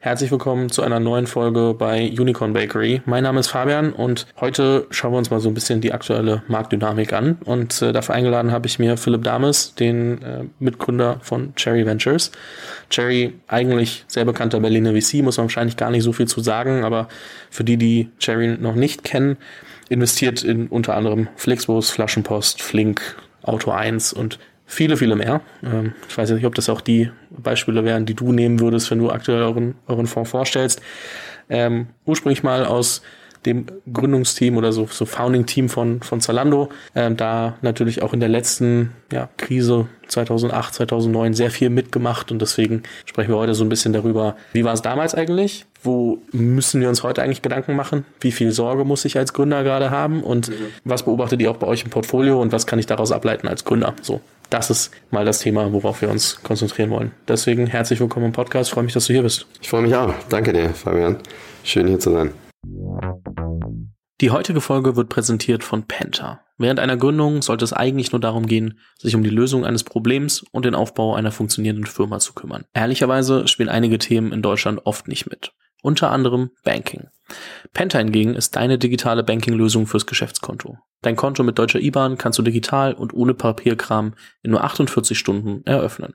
Herzlich willkommen zu einer neuen Folge bei Unicorn Bakery. Mein Name ist Fabian und heute schauen wir uns mal so ein bisschen die aktuelle Marktdynamik an. Und äh, dafür eingeladen habe ich mir Philipp Dames, den äh, Mitgründer von Cherry Ventures. Cherry, eigentlich sehr bekannter Berliner VC, muss man wahrscheinlich gar nicht so viel zu sagen, aber für die, die Cherry noch nicht kennen, investiert in unter anderem Flixbus, Flaschenpost, Flink, Auto 1 und viele, viele mehr. Ähm, ich weiß nicht, ob das auch die Beispiele wären, die du nehmen würdest, wenn du aktuell euren, euren Fonds vorstellst. Ähm, ursprünglich mal aus dem Gründungsteam oder so, so Founding-Team von, von Zalando. Ähm, da natürlich auch in der letzten ja, Krise 2008, 2009 sehr viel mitgemacht und deswegen sprechen wir heute so ein bisschen darüber, wie war es damals eigentlich? Wo müssen wir uns heute eigentlich Gedanken machen? Wie viel Sorge muss ich als Gründer gerade haben? Und mhm. was beobachtet ihr auch bei euch im Portfolio und was kann ich daraus ableiten als Gründer? So, das ist mal das Thema, worauf wir uns konzentrieren wollen. Deswegen herzlich willkommen im Podcast. Ich freue mich, dass du hier bist. Ich freue mich auch. Danke dir, Fabian. Schön hier zu sein. Die heutige Folge wird präsentiert von Penta. Während einer Gründung sollte es eigentlich nur darum gehen, sich um die Lösung eines Problems und den Aufbau einer funktionierenden Firma zu kümmern. Ehrlicherweise spielen einige Themen in Deutschland oft nicht mit. Unter anderem Banking. Penta hingegen ist deine digitale Banking-Lösung fürs Geschäftskonto. Dein Konto mit deutscher IBAN kannst du digital und ohne Papierkram in nur 48 Stunden eröffnen.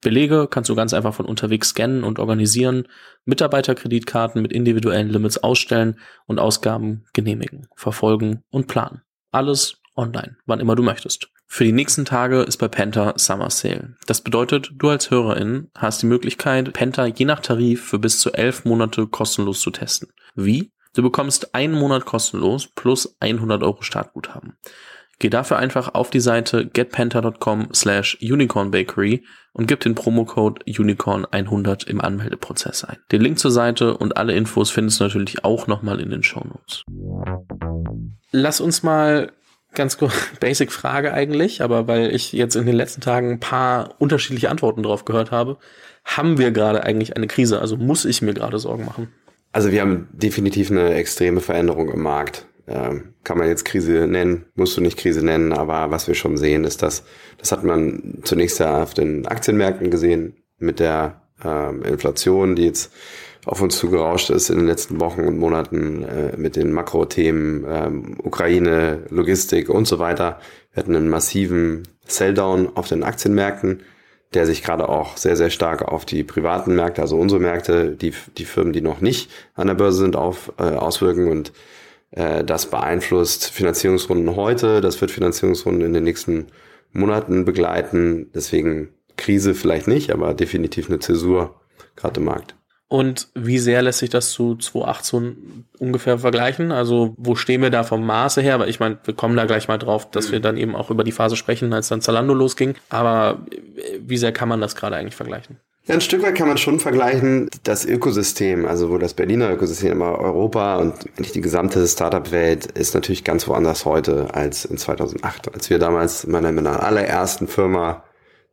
Belege kannst du ganz einfach von unterwegs scannen und organisieren, Mitarbeiterkreditkarten mit individuellen Limits ausstellen und Ausgaben genehmigen, verfolgen und planen. Alles online, wann immer du möchtest. Für die nächsten Tage ist bei Penta Summer Sale. Das bedeutet, du als Hörerin hast die Möglichkeit, Penta je nach Tarif für bis zu elf Monate kostenlos zu testen. Wie? Du bekommst einen Monat kostenlos plus 100 Euro Startguthaben. Geh dafür einfach auf die Seite getpenta.com slash unicornbakery und gib den Promocode unicorn100 im Anmeldeprozess ein. Den Link zur Seite und alle Infos findest du natürlich auch nochmal in den Shownotes. Lass uns mal ganz kurz, basic Frage eigentlich, aber weil ich jetzt in den letzten Tagen ein paar unterschiedliche Antworten drauf gehört habe, haben wir gerade eigentlich eine Krise? Also muss ich mir gerade Sorgen machen? Also wir haben definitiv eine extreme Veränderung im Markt äh, kann man jetzt Krise nennen, musst du nicht Krise nennen, aber was wir schon sehen, ist, dass das hat man zunächst ja auf den Aktienmärkten gesehen mit der äh, Inflation, die jetzt auf uns zugerauscht ist in den letzten Wochen und Monaten äh, mit den Makrothemen ähm, Ukraine, Logistik und so weiter. Wir hatten einen massiven Selldown auf den Aktienmärkten, der sich gerade auch sehr, sehr stark auf die privaten Märkte, also unsere Märkte, die, die Firmen, die noch nicht an der Börse sind, auf, äh, auswirken. Und äh, das beeinflusst Finanzierungsrunden heute, das wird Finanzierungsrunden in den nächsten Monaten begleiten. Deswegen Krise vielleicht nicht, aber definitiv eine Zäsur gerade im Markt. Und wie sehr lässt sich das zu 2018 ungefähr vergleichen? Also wo stehen wir da vom Maße her? Aber ich meine, wir kommen da gleich mal drauf, dass wir dann eben auch über die Phase sprechen, als dann Zalando losging. Aber wie sehr kann man das gerade eigentlich vergleichen? Ja, ein Stück weit kann man schon vergleichen, das Ökosystem, also wo das Berliner Ökosystem, aber Europa und eigentlich die gesamte Startup-Welt ist natürlich ganz woanders heute als in 2008. Als wir damals in meiner allerersten Firma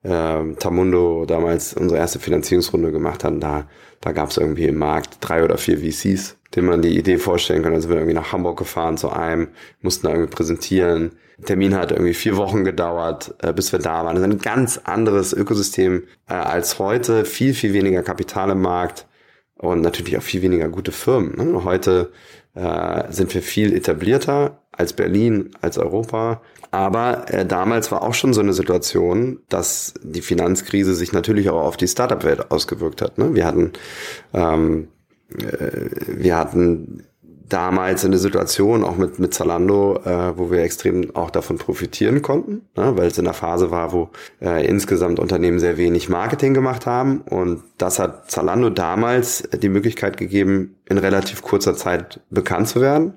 äh, Tamundo damals unsere erste Finanzierungsrunde gemacht haben, da, da gab es irgendwie im Markt drei oder vier VCs, denen man die Idee vorstellen kann. Also wir irgendwie nach Hamburg gefahren zu einem, mussten da irgendwie präsentieren. Termin hat irgendwie vier Wochen gedauert, äh, bis wir da waren. Das ist ein ganz anderes Ökosystem äh, als heute. Viel, viel weniger Kapital im Markt und natürlich auch viel weniger gute Firmen. Ne? Heute äh, sind wir viel etablierter als Berlin, als Europa. Aber äh, damals war auch schon so eine Situation, dass die Finanzkrise sich natürlich auch auf die Startup-Welt ausgewirkt hat. Ne? Wir hatten ähm, äh, wir hatten damals eine Situation auch mit, mit Zalando, äh, wo wir extrem auch davon profitieren konnten, ne, weil es in der Phase war, wo äh, insgesamt Unternehmen sehr wenig Marketing gemacht haben und das hat Zalando damals die Möglichkeit gegeben, in relativ kurzer Zeit bekannt zu werden.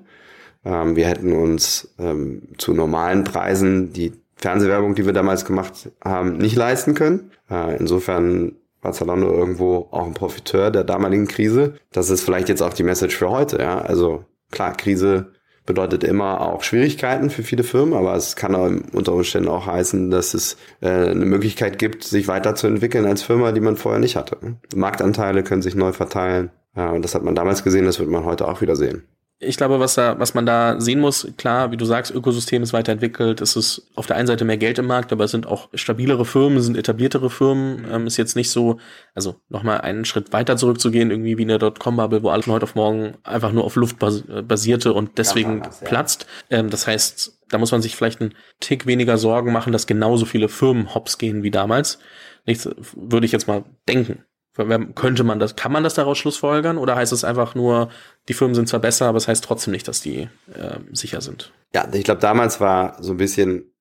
Ähm, wir hätten uns ähm, zu normalen Preisen die Fernsehwerbung, die wir damals gemacht haben, nicht leisten können. Äh, insofern war Zalando irgendwo auch ein Profiteur der damaligen Krise. Das ist vielleicht jetzt auch die Message für heute. Ja? Also klar, Krise bedeutet immer auch Schwierigkeiten für viele Firmen, aber es kann auch unter Umständen auch heißen, dass es äh, eine Möglichkeit gibt, sich weiterzuentwickeln als Firma, die man vorher nicht hatte. Marktanteile können sich neu verteilen. Ja, und das hat man damals gesehen, das wird man heute auch wieder sehen. Ich glaube, was da, was man da sehen muss, klar, wie du sagst, Ökosystem ist weiterentwickelt, es ist auf der einen Seite mehr Geld im Markt, aber es sind auch stabilere Firmen, es sind etabliertere Firmen, mhm. ähm, ist jetzt nicht so, also nochmal einen Schritt weiter zurückzugehen, irgendwie wie in der Dotcom-Bubble, wo alles von heute auf morgen einfach nur auf Luft basierte und deswegen anders, ja. platzt. Ähm, das heißt, da muss man sich vielleicht einen Tick weniger Sorgen machen, dass genauso viele Firmen hops gehen wie damals. Nichts, würde ich jetzt mal denken. Könnte man das, kann man das daraus schlussfolgern oder heißt es einfach nur, die Firmen sind zwar besser, aber es heißt trotzdem nicht, dass die äh, sicher sind? Ja, ich glaube, damals war so ein bisschen,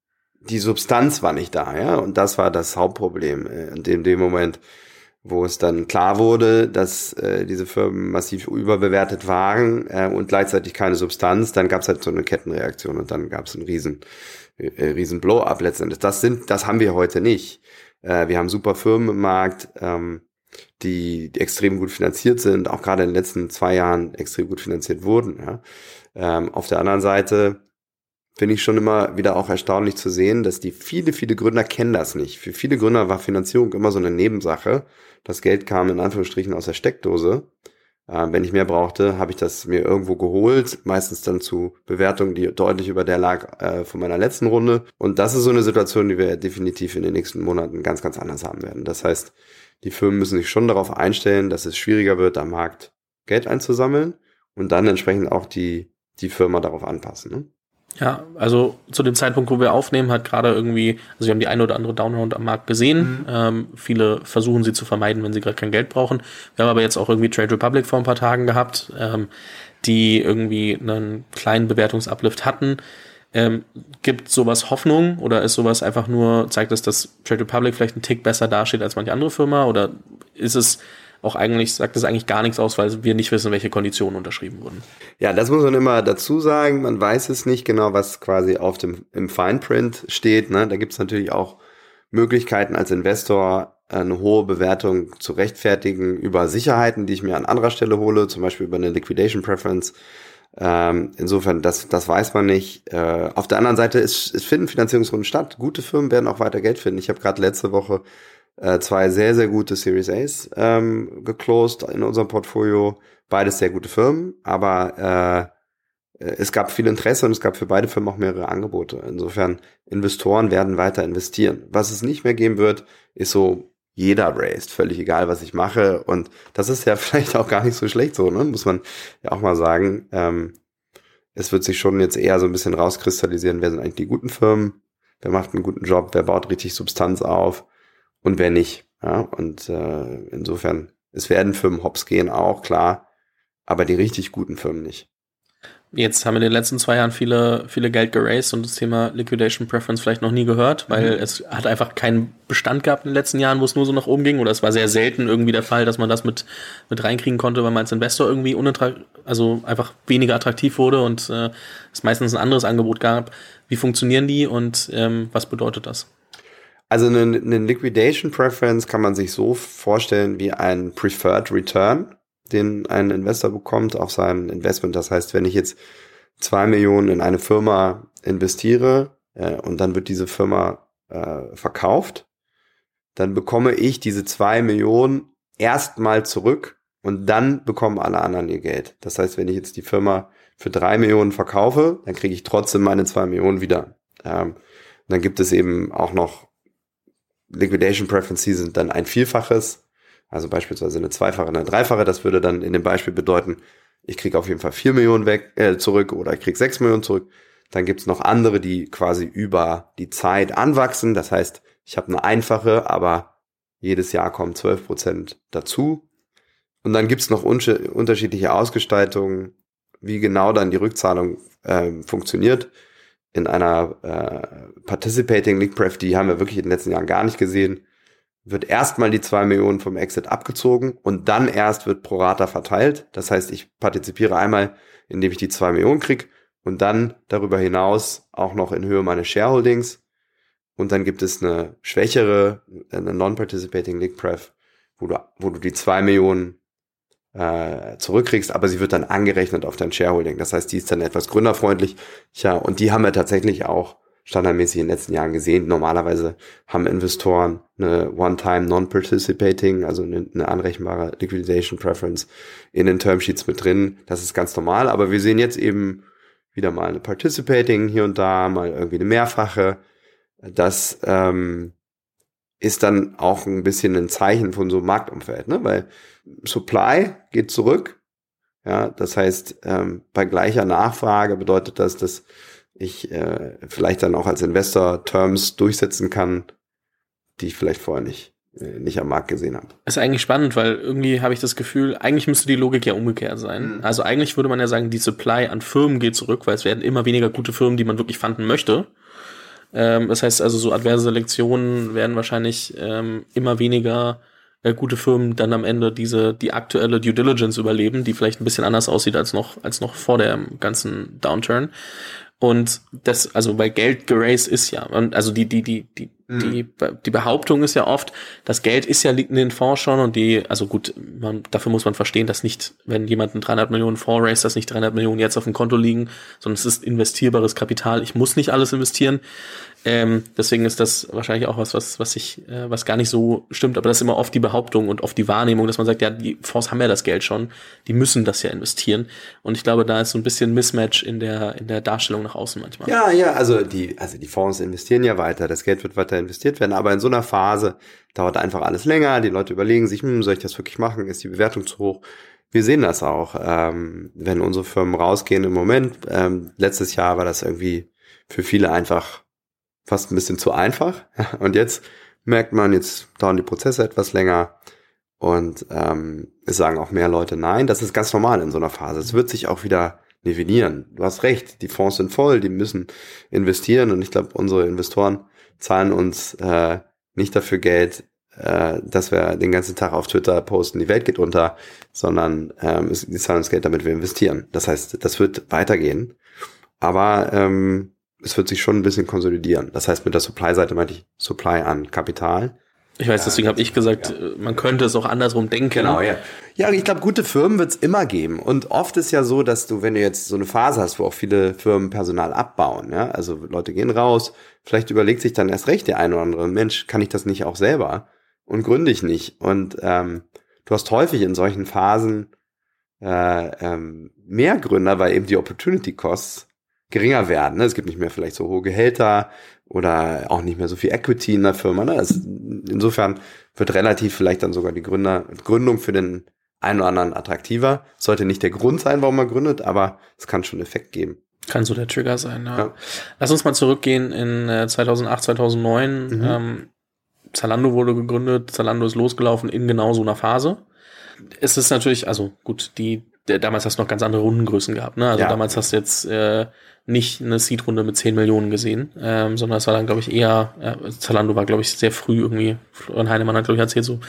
die Substanz war nicht da, ja, und das war das Hauptproblem äh, in dem, dem Moment, wo es dann klar wurde, dass äh, diese Firmen massiv überbewertet waren äh, und gleichzeitig keine Substanz, dann gab es halt so eine Kettenreaktion und dann gab es einen riesen, äh, riesen Blow-up letztendlich. Das sind, das haben wir heute nicht. Äh, wir haben super Firmen im Markt, ähm, die, die extrem gut finanziert sind, auch gerade in den letzten zwei Jahren extrem gut finanziert wurden. Ja. Ähm, auf der anderen Seite finde ich schon immer wieder auch erstaunlich zu sehen, dass die viele, viele Gründer kennen das nicht. Für viele Gründer war Finanzierung immer so eine Nebensache. Das Geld kam in Anführungsstrichen aus der Steckdose. Äh, wenn ich mehr brauchte, habe ich das mir irgendwo geholt, meistens dann zu Bewertungen, die deutlich über der lag äh, von meiner letzten Runde. Und das ist so eine Situation, die wir definitiv in den nächsten Monaten ganz, ganz anders haben werden. Das heißt, die Firmen müssen sich schon darauf einstellen, dass es schwieriger wird, am Markt Geld einzusammeln und dann entsprechend auch die, die Firma darauf anpassen. Ne? Ja, also zu dem Zeitpunkt, wo wir aufnehmen, hat gerade irgendwie, also wir haben die eine oder andere Downround am Markt gesehen. Mhm. Ähm, viele versuchen sie zu vermeiden, wenn sie gerade kein Geld brauchen. Wir haben aber jetzt auch irgendwie Trade Republic vor ein paar Tagen gehabt, ähm, die irgendwie einen kleinen Bewertungsuplift hatten. Ähm, gibt sowas Hoffnung oder ist sowas einfach nur, zeigt es, dass Trade Republic vielleicht einen Tick besser dasteht als manche andere Firma oder ist es auch eigentlich, sagt es eigentlich gar nichts aus, weil wir nicht wissen, welche Konditionen unterschrieben wurden. Ja, das muss man immer dazu sagen. Man weiß es nicht genau, was quasi auf dem, im Fine Print steht. Ne? Da gibt es natürlich auch Möglichkeiten als Investor eine hohe Bewertung zu rechtfertigen über Sicherheiten, die ich mir an anderer Stelle hole, zum Beispiel über eine Liquidation Preference ähm, insofern, das, das weiß man nicht. Äh, auf der anderen Seite, es, es finden Finanzierungsrunden statt. Gute Firmen werden auch weiter Geld finden. Ich habe gerade letzte Woche äh, zwei sehr, sehr gute Series A's ähm, geclosed in unserem Portfolio. Beides sehr gute Firmen, aber äh, es gab viel Interesse und es gab für beide Firmen auch mehrere Angebote. Insofern, Investoren werden weiter investieren. Was es nicht mehr geben wird, ist so jeder raced, völlig egal, was ich mache. Und das ist ja vielleicht auch gar nicht so schlecht so, ne? muss man ja auch mal sagen. Ähm, es wird sich schon jetzt eher so ein bisschen rauskristallisieren, wer sind eigentlich die guten Firmen, wer macht einen guten Job, wer baut richtig Substanz auf und wer nicht. Ja? Und äh, insofern, es werden Firmen hops gehen, auch klar, aber die richtig guten Firmen nicht. Jetzt haben wir in den letzten zwei Jahren viele, viele Geld geraced und das Thema Liquidation Preference vielleicht noch nie gehört, weil mhm. es hat einfach keinen Bestand gehabt in den letzten Jahren, wo es nur so nach oben ging. Oder es war sehr selten irgendwie der Fall, dass man das mit, mit reinkriegen konnte, weil man als Investor irgendwie unattrakt, also einfach weniger attraktiv wurde und äh, es meistens ein anderes Angebot gab. Wie funktionieren die und ähm, was bedeutet das? Also eine, eine Liquidation Preference kann man sich so vorstellen wie ein Preferred Return den ein Investor bekommt auf sein Investment. Das heißt, wenn ich jetzt zwei Millionen in eine Firma investiere äh, und dann wird diese Firma äh, verkauft, dann bekomme ich diese zwei Millionen erstmal zurück und dann bekommen alle anderen ihr Geld. Das heißt, wenn ich jetzt die Firma für drei Millionen verkaufe, dann kriege ich trotzdem meine zwei Millionen wieder. Ähm, dann gibt es eben auch noch Liquidation Preferences sind dann ein Vielfaches also beispielsweise eine zweifache, eine dreifache. Das würde dann in dem Beispiel bedeuten, ich kriege auf jeden Fall vier Millionen weg, äh, zurück oder ich kriege sechs Millionen zurück. Dann gibt's noch andere, die quasi über die Zeit anwachsen. Das heißt, ich habe eine einfache, aber jedes Jahr kommen zwölf Prozent dazu. Und dann gibt's noch unterschiedliche Ausgestaltungen, wie genau dann die Rückzahlung äh, funktioniert. In einer äh, Participating League Pref, die haben wir wirklich in den letzten Jahren gar nicht gesehen wird erstmal die zwei Millionen vom Exit abgezogen und dann erst wird pro Rata verteilt. Das heißt, ich partizipiere einmal, indem ich die zwei Millionen krieg und dann darüber hinaus auch noch in Höhe meines Shareholdings. Und dann gibt es eine schwächere, eine Non-Participating League Pref, wo du, wo du die zwei Millionen äh, zurückkriegst, aber sie wird dann angerechnet auf dein Shareholding. Das heißt, die ist dann etwas gründerfreundlich. Ja, und die haben wir tatsächlich auch standardmäßig in den letzten Jahren gesehen. Normalerweise haben Investoren eine One-Time Non-Participating, also eine, anrechenbare Liquidation Preference in den Termsheets mit drin. Das ist ganz normal, aber wir sehen jetzt eben wieder mal eine Participating hier und da, mal irgendwie eine mehrfache. Das ähm, ist dann auch ein bisschen ein Zeichen von so einem Marktumfeld, ne? weil Supply geht zurück. Ja, das heißt, ähm, bei gleicher Nachfrage bedeutet das, dass ich äh, vielleicht dann auch als Investor Terms durchsetzen kann, die ich vielleicht vorher nicht äh, nicht am Markt gesehen habe. Das ist eigentlich spannend, weil irgendwie habe ich das Gefühl, eigentlich müsste die Logik ja umgekehrt sein. Mhm. Also eigentlich würde man ja sagen, die Supply an Firmen geht zurück, weil es werden immer weniger gute Firmen, die man wirklich fanden möchte. Ähm, das heißt also, so adverse Selektionen werden wahrscheinlich ähm, immer weniger äh, gute Firmen dann am Ende diese die aktuelle Due Diligence überleben, die vielleicht ein bisschen anders aussieht als noch als noch vor der ganzen Downturn. Und das, also weil Geld geraced ist ja, und also die, die, die, die. Die, die Behauptung ist ja oft, das Geld ist ja liegt in den Fonds schon und die, also gut, man, dafür muss man verstehen, dass nicht, wenn jemand einen 300 Millionen Fonds raised, dass nicht 300 Millionen jetzt auf dem Konto liegen, sondern es ist investierbares Kapital. Ich muss nicht alles investieren. Ähm, deswegen ist das wahrscheinlich auch was, was, was ich, äh, was gar nicht so stimmt, aber das ist immer oft die Behauptung und oft die Wahrnehmung, dass man sagt, ja, die Fonds haben ja das Geld schon, die müssen das ja investieren. Und ich glaube, da ist so ein bisschen Mismatch in der, in der Darstellung nach außen manchmal. Ja, ja, also die, also die Fonds investieren ja weiter, das Geld wird weiter investiert werden, aber in so einer Phase dauert einfach alles länger, die Leute überlegen sich, hm, soll ich das wirklich machen, ist die Bewertung zu hoch? Wir sehen das auch, ähm, wenn unsere Firmen rausgehen im Moment. Ähm, letztes Jahr war das irgendwie für viele einfach fast ein bisschen zu einfach. Und jetzt merkt man, jetzt dauern die Prozesse etwas länger und ähm, es sagen auch mehr Leute nein. Das ist ganz normal in so einer Phase. Es wird sich auch wieder nivellieren. Du hast recht, die Fonds sind voll, die müssen investieren und ich glaube, unsere Investoren zahlen uns äh, nicht dafür Geld, äh, dass wir den ganzen Tag auf Twitter posten, die Welt geht unter, sondern ähm, die zahlen uns Geld, damit wir investieren. Das heißt, das wird weitergehen. Aber ähm, es wird sich schon ein bisschen konsolidieren. Das heißt, mit der Supply-Seite meinte ich Supply an Kapital. Ich weiß, deswegen habe ich gesagt, ja. man könnte es auch andersrum denken. Genau, ja. Ja, ich glaube, gute Firmen wird es immer geben. Und oft ist ja so, dass du, wenn du jetzt so eine Phase hast, wo auch viele Firmen Personal abbauen, ja, also Leute gehen raus, vielleicht überlegt sich dann erst recht der eine oder andere, Mensch, kann ich das nicht auch selber? Und gründe ich nicht. Und ähm, du hast häufig in solchen Phasen äh, ähm, mehr Gründer, weil eben die Opportunity Costs geringer werden. Ne? Es gibt nicht mehr vielleicht so hohe Gehälter oder auch nicht mehr so viel Equity in der Firma. Ne? Es, insofern wird relativ vielleicht dann sogar die Gründer, Gründung für den einen oder anderen attraktiver. Sollte nicht der Grund sein, warum man gründet, aber es kann schon Effekt geben. Kann so der Trigger sein, ja. ja. Lass uns mal zurückgehen in äh, 2008, 2009. Mhm. Ähm, Zalando wurde gegründet, Zalando ist losgelaufen in genau so einer Phase. Es ist natürlich, also gut, die, damals hast du noch ganz andere Rundengrößen gehabt, ne? Also ja. damals hast du jetzt äh, nicht eine Seed-Runde mit 10 Millionen gesehen, ähm, sondern es war dann, glaube ich, eher, äh, Zalando war, glaube ich, sehr früh irgendwie, Florian Heinemann hat, glaube ich, erzählt, so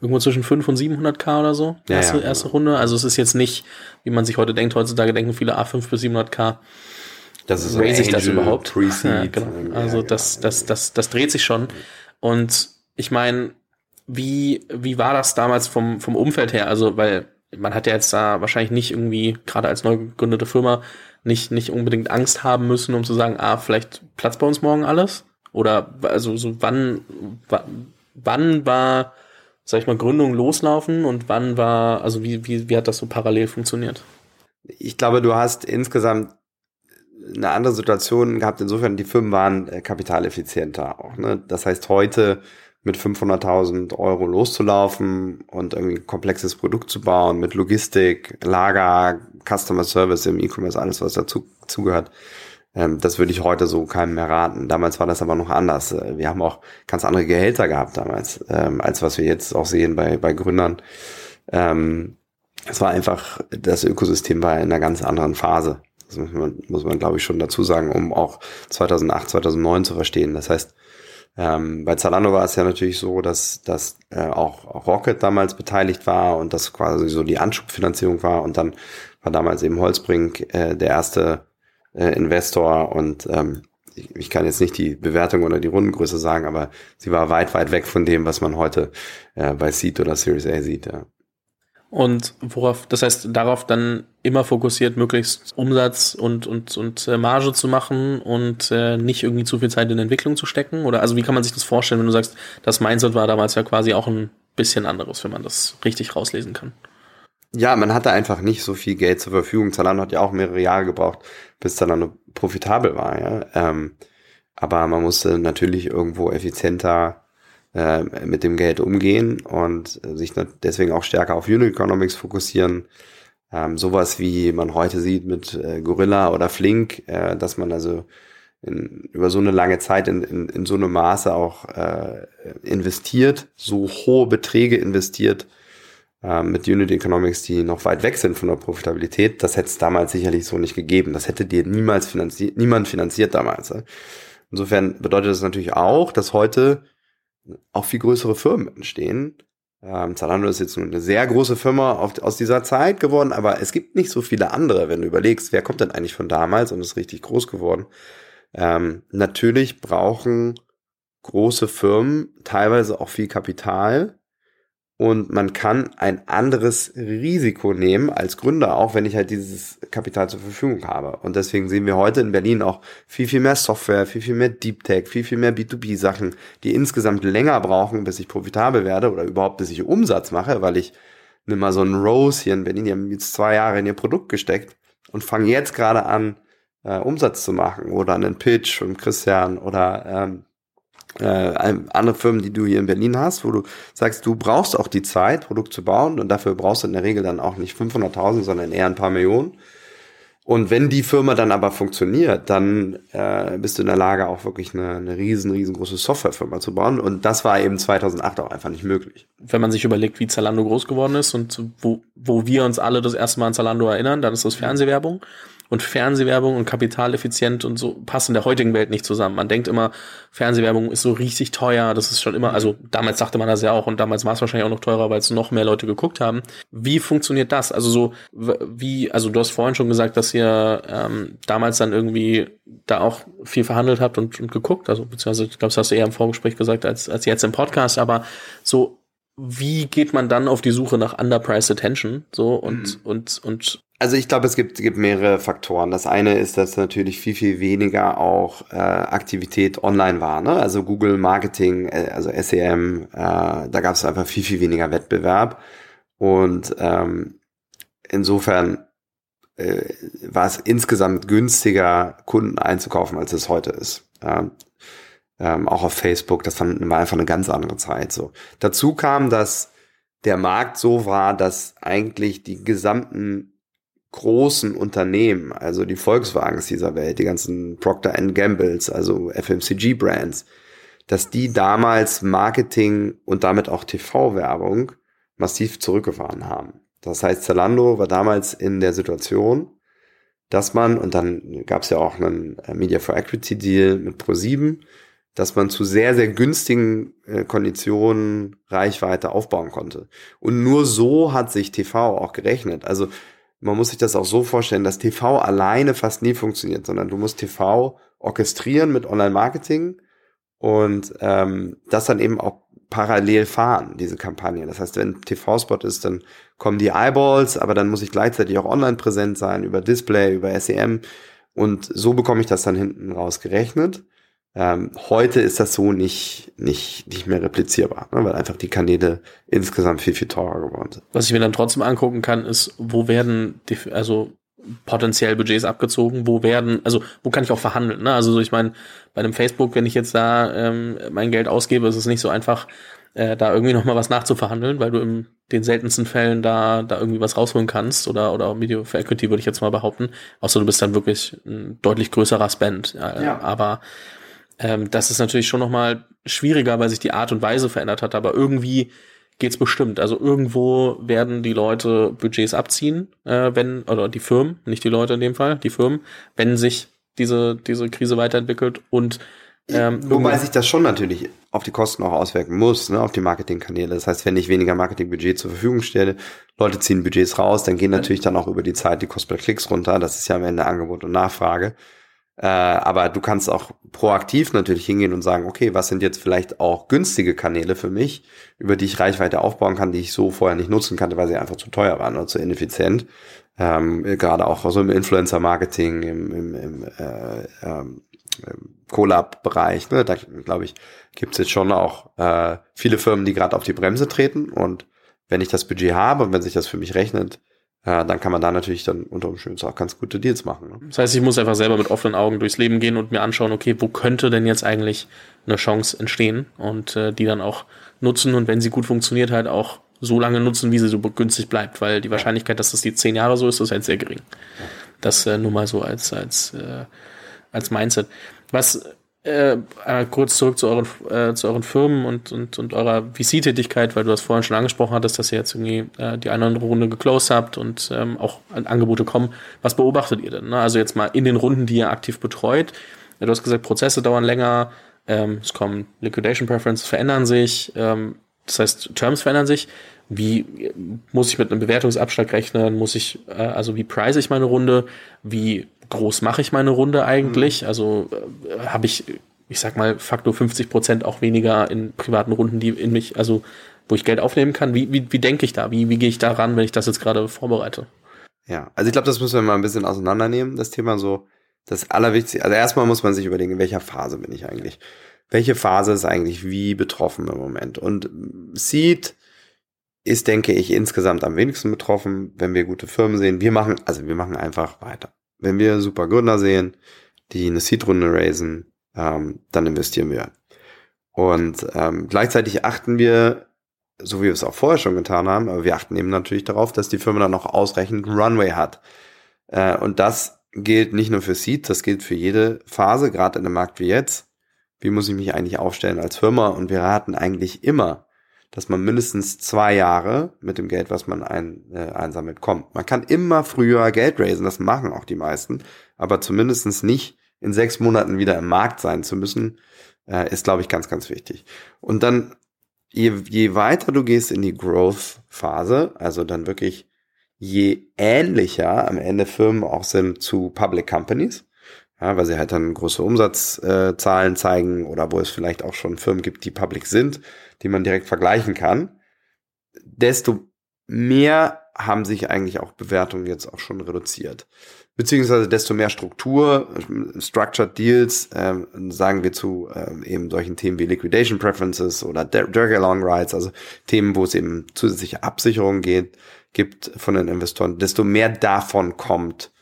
irgendwo zwischen 5 und 700k oder so, ja, erste, ja, erste. Runde. Also es ist jetzt nicht, wie man sich heute denkt, heutzutage denken viele, A5 bis 700k. Das ist Raise ich das überhaupt? Ja, genau. Also das, das, das, das dreht sich schon. Und ich meine, wie, wie war das damals vom, vom Umfeld her? Also, weil man hat ja jetzt da wahrscheinlich nicht irgendwie, gerade als neu gegründete Firma, nicht, nicht unbedingt Angst haben müssen, um zu sagen, ah, vielleicht platzt bei uns morgen alles? Oder also so wann, wann war, sag ich mal, Gründung loslaufen und wann war, also wie, wie, wie hat das so parallel funktioniert? Ich glaube, du hast insgesamt eine andere Situation gehabt. Insofern, die Firmen waren äh, kapitaleffizienter auch. Ne? Das heißt, heute mit 500.000 Euro loszulaufen und irgendwie ein komplexes Produkt zu bauen mit Logistik, Lager, Customer Service im E-Commerce, alles was dazu zugehört. Ähm, das würde ich heute so keinem mehr raten. Damals war das aber noch anders. Äh, wir haben auch ganz andere Gehälter gehabt damals, ähm, als was wir jetzt auch sehen bei, bei Gründern. Ähm, es war einfach, das Ökosystem war in einer ganz anderen Phase. Das muss man, muss man glaube ich, schon dazu sagen, um auch 2008, 2009 zu verstehen. Das heißt, ähm, bei Zalando war es ja natürlich so, dass, dass äh, auch Rocket damals beteiligt war und das quasi so die Anschubfinanzierung war und dann war damals eben Holzbrink äh, der erste äh, Investor und ähm, ich, ich kann jetzt nicht die Bewertung oder die Rundengröße sagen, aber sie war weit, weit weg von dem, was man heute äh, bei Seed oder Series A sieht. Ja. Und worauf, das heißt, darauf dann immer fokussiert, möglichst Umsatz und, und, und äh, Marge zu machen und äh, nicht irgendwie zu viel Zeit in Entwicklung zu stecken? Oder also wie kann man sich das vorstellen, wenn du sagst, das Mindset war damals ja quasi auch ein bisschen anderes, wenn man das richtig rauslesen kann? Ja, man hatte einfach nicht so viel Geld zur Verfügung. Zalando hat ja auch mehrere Jahre gebraucht, bis Zalando profitabel war. Ja? Ähm, aber man musste natürlich irgendwo effizienter äh, mit dem Geld umgehen und sich deswegen auch stärker auf Unit Economics fokussieren. Ähm, sowas wie man heute sieht mit äh, Gorilla oder Flink, äh, dass man also in, über so eine lange Zeit in, in, in so einem Maße auch äh, investiert, so hohe Beträge investiert äh, mit Unit Economics, die noch weit weg sind von der Profitabilität. Das hätte es damals sicherlich so nicht gegeben. Das hätte dir niemals finanziert, niemand finanziert damals. Äh. Insofern bedeutet das natürlich auch, dass heute auch viel größere Firmen entstehen. Ähm, Zalando ist jetzt nur eine sehr große Firma auf, aus dieser Zeit geworden, aber es gibt nicht so viele andere, wenn du überlegst, wer kommt denn eigentlich von damals und ist richtig groß geworden. Ähm, natürlich brauchen große Firmen teilweise auch viel Kapital und man kann ein anderes Risiko nehmen als Gründer, auch wenn ich halt dieses Kapital zur Verfügung habe. Und deswegen sehen wir heute in Berlin auch viel, viel mehr Software, viel, viel mehr Deep Tech, viel, viel mehr B2B-Sachen, die insgesamt länger brauchen, bis ich profitabel werde oder überhaupt bis ich Umsatz mache, weil ich nimm mal so einen Rose hier in Berlin, die haben jetzt zwei Jahre in ihr Produkt gesteckt und fangen jetzt gerade an, äh, Umsatz zu machen oder einen Pitch von Christian oder ähm, äh, andere Firmen, die du hier in Berlin hast, wo du sagst, du brauchst auch die Zeit, Produkt zu bauen und dafür brauchst du in der Regel dann auch nicht 500.000, sondern eher ein paar Millionen. Und wenn die Firma dann aber funktioniert, dann äh, bist du in der Lage, auch wirklich eine, eine riesen, riesengroße Softwarefirma zu bauen. Und das war eben 2008 auch einfach nicht möglich. Wenn man sich überlegt, wie Zalando groß geworden ist und wo, wo wir uns alle das erste Mal an Zalando erinnern, dann ist das Fernsehwerbung und Fernsehwerbung und kapitaleffizient und so passen der heutigen Welt nicht zusammen. Man denkt immer, Fernsehwerbung ist so richtig teuer, das ist schon immer, also damals dachte man das ja auch und damals war es wahrscheinlich auch noch teurer, weil es noch mehr Leute geguckt haben. Wie funktioniert das? Also so, wie, also du hast vorhin schon gesagt, dass ihr ähm, damals dann irgendwie da auch viel verhandelt habt und, und geguckt, also beziehungsweise ich glaube, das hast du eher im Vorgespräch gesagt als, als jetzt im Podcast, aber so wie geht man dann auf die Suche nach underpriced attention so und mhm. und und also ich glaube, es gibt, gibt mehrere Faktoren. Das eine ist, dass natürlich viel, viel weniger auch äh, Aktivität online war. Ne? Also Google Marketing, äh, also SEM, äh, da gab es einfach viel, viel weniger Wettbewerb. Und ähm, insofern äh, war es insgesamt günstiger, Kunden einzukaufen, als es heute ist. Ähm, ähm, auch auf Facebook, das war einfach eine ganz andere Zeit. So. Dazu kam, dass der Markt so war, dass eigentlich die gesamten großen Unternehmen, also die Volkswagens dieser Welt, die ganzen Procter Gambles, also FMCG-Brands, dass die damals Marketing und damit auch TV-Werbung massiv zurückgefahren haben. Das heißt, Zalando war damals in der Situation, dass man, und dann gab es ja auch einen Media for Equity Deal mit Pro7, dass man zu sehr, sehr günstigen äh, Konditionen Reichweite aufbauen konnte. Und nur so hat sich TV auch gerechnet. Also man muss sich das auch so vorstellen, dass TV alleine fast nie funktioniert, sondern du musst TV orchestrieren mit Online-Marketing und ähm, das dann eben auch parallel fahren, diese Kampagne. Das heißt, wenn TV-Spot ist, dann kommen die Eyeballs, aber dann muss ich gleichzeitig auch online präsent sein, über Display, über SEM und so bekomme ich das dann hinten raus gerechnet. Ähm, heute ist das so nicht, nicht, nicht mehr replizierbar, ne, weil einfach die Kanäle insgesamt viel, viel teurer geworden sind. Was ich mir dann trotzdem angucken kann, ist, wo werden die, also potenziell Budgets abgezogen, wo werden, also wo kann ich auch verhandeln, ne? Also ich meine, bei einem Facebook, wenn ich jetzt da ähm, mein Geld ausgebe, ist es nicht so einfach, äh, da irgendwie nochmal was nachzuverhandeln, weil du in den seltensten Fällen da, da irgendwie was rausholen kannst oder, oder Media for Equity würde ich jetzt mal behaupten. Außer du bist dann wirklich ein deutlich größerer Spend. Äh, ja. Aber ähm, das ist natürlich schon nochmal schwieriger, weil sich die Art und Weise verändert hat, aber irgendwie geht's bestimmt. Also irgendwo werden die Leute Budgets abziehen, äh, wenn, oder die Firmen, nicht die Leute in dem Fall, die Firmen, wenn sich diese, diese Krise weiterentwickelt und ähm, Wobei sich das schon natürlich auf die Kosten auch auswirken muss, ne, auf die Marketingkanäle. Das heißt, wenn ich weniger Marketingbudget zur Verfügung stelle, Leute ziehen Budgets raus, dann gehen natürlich dann auch über die Zeit die Kosten per Klicks runter. Das ist ja am Ende Angebot und Nachfrage. Äh, aber du kannst auch proaktiv natürlich hingehen und sagen, okay, was sind jetzt vielleicht auch günstige Kanäle für mich, über die ich Reichweite aufbauen kann, die ich so vorher nicht nutzen kannte, weil sie einfach zu teuer waren oder zu ineffizient. Ähm, gerade auch so im Influencer-Marketing, im, im, im äh, ähm, Collab-Bereich, ne, da glaube ich, gibt es jetzt schon auch äh, viele Firmen, die gerade auf die Bremse treten. Und wenn ich das Budget habe und wenn sich das für mich rechnet, äh, dann kann man da natürlich dann unter Umständen auch ganz gute Deals machen. Ne? Das heißt, ich muss einfach selber mit offenen Augen durchs Leben gehen und mir anschauen, okay, wo könnte denn jetzt eigentlich eine Chance entstehen und äh, die dann auch nutzen und wenn sie gut funktioniert, halt auch so lange nutzen, wie sie so günstig bleibt, weil die Wahrscheinlichkeit, dass das die zehn Jahre so ist, ist halt sehr gering. Das äh, nur mal so als, als, äh, als Mindset. Was äh, äh, kurz zurück zu euren, äh, zu euren Firmen und, und, und eurer VC-Tätigkeit, weil du das vorhin schon angesprochen hattest, dass ihr jetzt irgendwie äh, die eine oder andere Runde geclosed habt und ähm, auch Angebote kommen. Was beobachtet ihr denn? Ne? Also jetzt mal in den Runden, die ihr aktiv betreut. Ja, du hast gesagt, Prozesse dauern länger, ähm, es kommen Liquidation Preferences verändern sich, ähm, das heißt, Terms verändern sich. Wie muss ich mit einem Bewertungsabschlag rechnen? Muss ich, äh, also wie price ich meine Runde? Wie groß mache ich meine Runde eigentlich? Mhm. Also äh, habe ich, ich sag mal, Faktor 50 Prozent auch weniger in privaten Runden, die in mich, also wo ich Geld aufnehmen kann. Wie, wie, wie denke ich da? Wie, wie gehe ich da ran, wenn ich das jetzt gerade vorbereite? Ja, also ich glaube, das müssen wir mal ein bisschen auseinandernehmen, das Thema so. Das Allerwichtigste, also erstmal muss man sich überlegen, in welcher Phase bin ich eigentlich? Welche Phase ist eigentlich wie betroffen im Moment? Und Seed ist, denke ich, insgesamt am wenigsten betroffen, wenn wir gute Firmen sehen. Wir machen, also wir machen einfach weiter wenn wir super Gründer sehen, die eine Seed-Runde raisen, ähm, dann investieren wir. Und ähm, gleichzeitig achten wir, so wie wir es auch vorher schon getan haben, aber wir achten eben natürlich darauf, dass die Firma dann noch ausreichend Runway hat. Äh, und das gilt nicht nur für Seed, das gilt für jede Phase, gerade in einem Markt wie jetzt. Wie muss ich mich eigentlich aufstellen als Firma? Und wir raten eigentlich immer, dass man mindestens zwei Jahre mit dem Geld, was man ein, äh, einsammelt, kommt. Man kann immer früher Geld raisen, das machen auch die meisten, aber zumindestens nicht in sechs Monaten wieder im Markt sein zu müssen, äh, ist, glaube ich, ganz, ganz wichtig. Und dann, je, je weiter du gehst in die Growth-Phase, also dann wirklich je ähnlicher am Ende Firmen auch sind zu Public Companies, ja, weil sie halt dann große Umsatzzahlen äh, zeigen oder wo es vielleicht auch schon Firmen gibt, die public sind, die man direkt vergleichen kann, desto mehr haben sich eigentlich auch Bewertungen jetzt auch schon reduziert. Beziehungsweise desto mehr Struktur, Structured Deals, äh, sagen wir zu äh, eben solchen Themen wie Liquidation Preferences oder Drag-Along Rights, also Themen, wo es eben zusätzliche Absicherungen geht, gibt von den Investoren, desto mehr davon kommt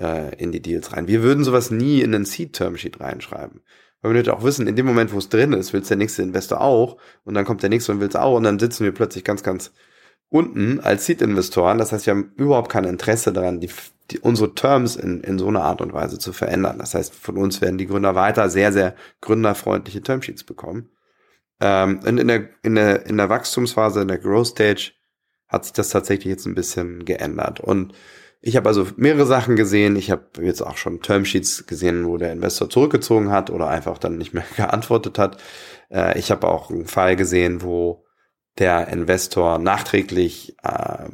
äh, in die Deals rein. Wir würden sowas nie in einen Seed-Term-Sheet reinschreiben. Weil wir natürlich auch wissen, in dem Moment, wo es drin ist, will es der nächste Investor auch und dann kommt der nächste und will es auch und dann sitzen wir plötzlich ganz, ganz unten als Seed-Investoren. Das heißt, wir haben überhaupt kein Interesse daran, die, die, unsere Terms in, in so einer Art und Weise zu verändern. Das heißt, von uns werden die Gründer weiter sehr, sehr gründerfreundliche Termsheets bekommen. Ähm, und in der, in, der, in der Wachstumsphase, in der Growth Stage, hat sich das tatsächlich jetzt ein bisschen geändert. Und ich habe also mehrere Sachen gesehen. Ich habe jetzt auch schon Termsheets gesehen, wo der Investor zurückgezogen hat oder einfach dann nicht mehr geantwortet hat. Äh, ich habe auch einen Fall gesehen, wo der Investor nachträglich äh,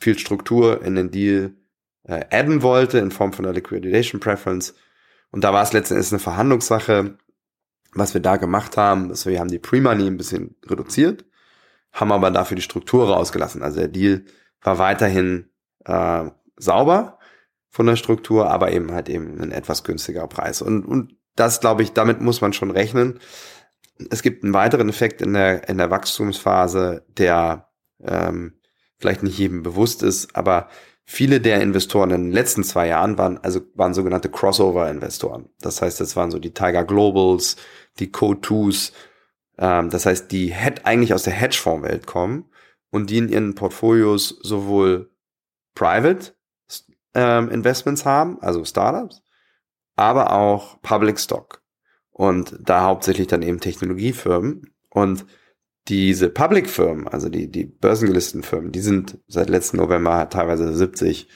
viel Struktur in den Deal äh, adden wollte in Form von einer Liquidation Preference. Und da war es letztendlich eine Verhandlungssache. Was wir da gemacht haben, ist, wir haben die Pre-Money ein bisschen reduziert, haben aber dafür die Struktur rausgelassen. Also der Deal war weiterhin äh, sauber von der Struktur, aber eben halt eben ein etwas günstiger Preis. Und, und das, glaube ich, damit muss man schon rechnen. Es gibt einen weiteren Effekt in der, in der Wachstumsphase, der ähm, vielleicht nicht jedem bewusst ist, aber viele der Investoren in den letzten zwei Jahren waren, also waren sogenannte Crossover-Investoren. Das heißt, das waren so die Tiger Globals, die Co2s, ähm, das heißt, die hätte eigentlich aus der Hedgefonds-Welt kommen und die in ihren Portfolios sowohl private ähm, Investments haben, also Startups, aber auch Public Stock. Und da hauptsächlich dann eben Technologiefirmen. Und diese Public-Firmen, also die, die börsengelisteten Firmen, die sind seit letzten November teilweise 70,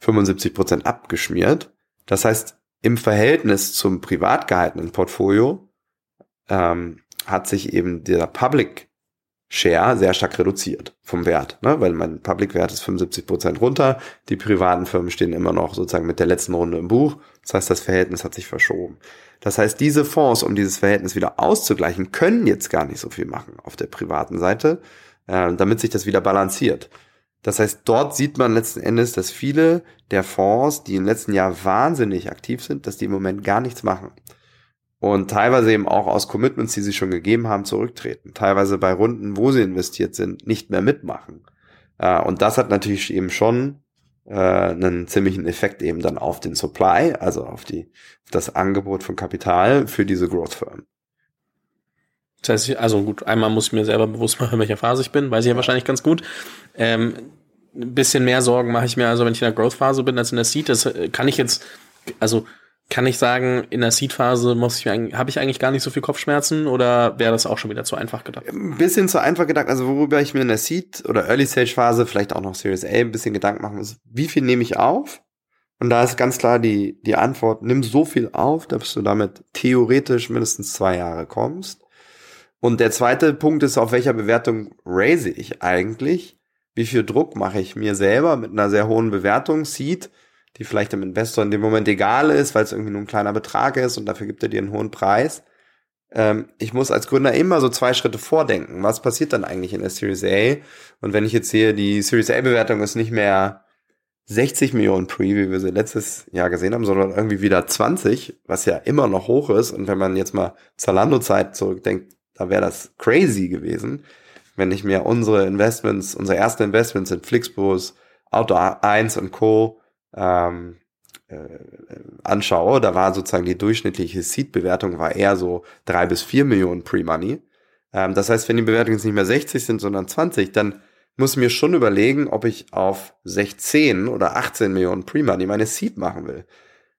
75 Prozent abgeschmiert. Das heißt, im Verhältnis zum privat gehaltenen Portfolio ähm, hat sich eben der Public Share sehr stark reduziert vom Wert, ne? weil mein Public-Wert ist 75 Prozent runter, die privaten Firmen stehen immer noch sozusagen mit der letzten Runde im Buch, das heißt, das Verhältnis hat sich verschoben. Das heißt, diese Fonds, um dieses Verhältnis wieder auszugleichen, können jetzt gar nicht so viel machen auf der privaten Seite, äh, damit sich das wieder balanciert. Das heißt, dort sieht man letzten Endes, dass viele der Fonds, die im letzten Jahr wahnsinnig aktiv sind, dass die im Moment gar nichts machen und teilweise eben auch aus Commitments, die sie schon gegeben haben, zurücktreten. Teilweise bei Runden, wo sie investiert sind, nicht mehr mitmachen. Äh, und das hat natürlich eben schon äh, einen ziemlichen Effekt eben dann auf den Supply, also auf die das Angebot von Kapital für diese Growth-Firmen. Das heißt, also gut, einmal muss ich mir selber bewusst machen, in welcher Phase ich bin, weiß ich ja wahrscheinlich ganz gut. Ähm, ein bisschen mehr Sorgen mache ich mir also, wenn ich in der Growth-Phase bin, als in der Seed. Das äh, kann ich jetzt, also kann ich sagen, in der Seed-Phase muss ich habe ich eigentlich gar nicht so viel Kopfschmerzen oder wäre das auch schon wieder zu einfach gedacht? Ein bisschen zu einfach gedacht. Also worüber ich mir in der Seed- oder Early-Stage-Phase, vielleicht auch noch Series A, ein bisschen Gedanken machen muss, wie viel nehme ich auf? Und da ist ganz klar die, die Antwort, nimm so viel auf, dass du damit theoretisch mindestens zwei Jahre kommst. Und der zweite Punkt ist, auf welcher Bewertung raise ich eigentlich? Wie viel Druck mache ich mir selber mit einer sehr hohen Bewertung? Seed die vielleicht dem Investor in dem Moment egal ist, weil es irgendwie nur ein kleiner Betrag ist und dafür gibt er dir einen hohen Preis. Ähm, ich muss als Gründer immer so zwei Schritte vordenken. Was passiert dann eigentlich in der Series A? Und wenn ich jetzt sehe, die Series A-Bewertung ist nicht mehr 60 Millionen Pre, wie wir sie letztes Jahr gesehen haben, sondern irgendwie wieder 20, was ja immer noch hoch ist. Und wenn man jetzt mal Zalando-Zeit zurückdenkt, da wäre das crazy gewesen, wenn ich mir unsere Investments, unsere ersten Investments in Flixbus, Auto 1 und Co ähm, äh, anschaue, da war sozusagen die durchschnittliche Seed-Bewertung war eher so drei bis vier Millionen Pre-Money. Ähm, das heißt, wenn die Bewertungen jetzt nicht mehr 60 sind, sondern 20, dann muss ich mir schon überlegen, ob ich auf 16 oder 18 Millionen Pre-Money meine Seed machen will.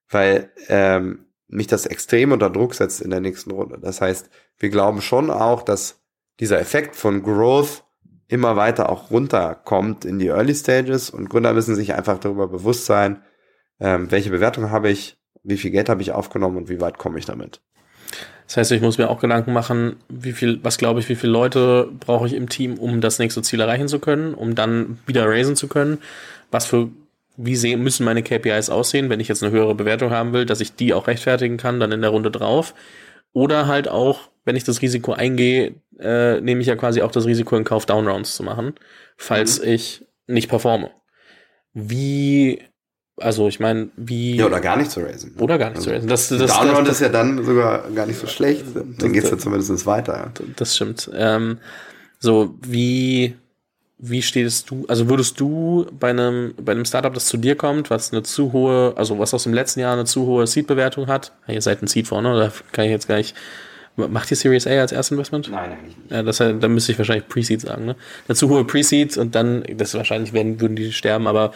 Weil ähm, mich das extrem unter Druck setzt in der nächsten Runde. Das heißt, wir glauben schon auch, dass dieser Effekt von Growth immer weiter auch runterkommt in die Early Stages und Gründer müssen sich einfach darüber bewusst sein, ähm, welche Bewertung habe ich, wie viel Geld habe ich aufgenommen und wie weit komme ich damit. Das heißt, ich muss mir auch Gedanken machen, wie viel, was glaube ich, wie viele Leute brauche ich im Team, um das nächste Ziel erreichen zu können, um dann wieder raisen zu können. Was für, wie sehen, müssen meine KPIs aussehen, wenn ich jetzt eine höhere Bewertung haben will, dass ich die auch rechtfertigen kann, dann in der Runde drauf. Oder halt auch, wenn ich das Risiko eingehe, äh, nehme ich ja quasi auch das Risiko in Kauf, Downrounds zu machen, falls mhm. ich nicht performe. Wie, also ich meine, wie. Ja, oder gar nicht zu raisen. Ne? Oder gar nicht also, zu raisen. Das, das, Downround das, ist ja dann sogar gar nicht so schlecht. Dann geht's ja zumindest weiter. Das stimmt. Ähm, so, wie, wie stehst du, also würdest du bei einem, bei einem Startup, das zu dir kommt, was eine zu hohe, also was aus dem letzten Jahr eine zu hohe Seed-Bewertung hat, ihr seid ein Seed vorne, da kann ich jetzt gar nicht, macht ihr Series A als Erstinvestment? Nein, eigentlich nicht. Ja, das, da müsste ich wahrscheinlich Pre-Seed sagen, ne? Eine zu hohe Pre-Seed und dann, das wahrscheinlich werden, würden die sterben, aber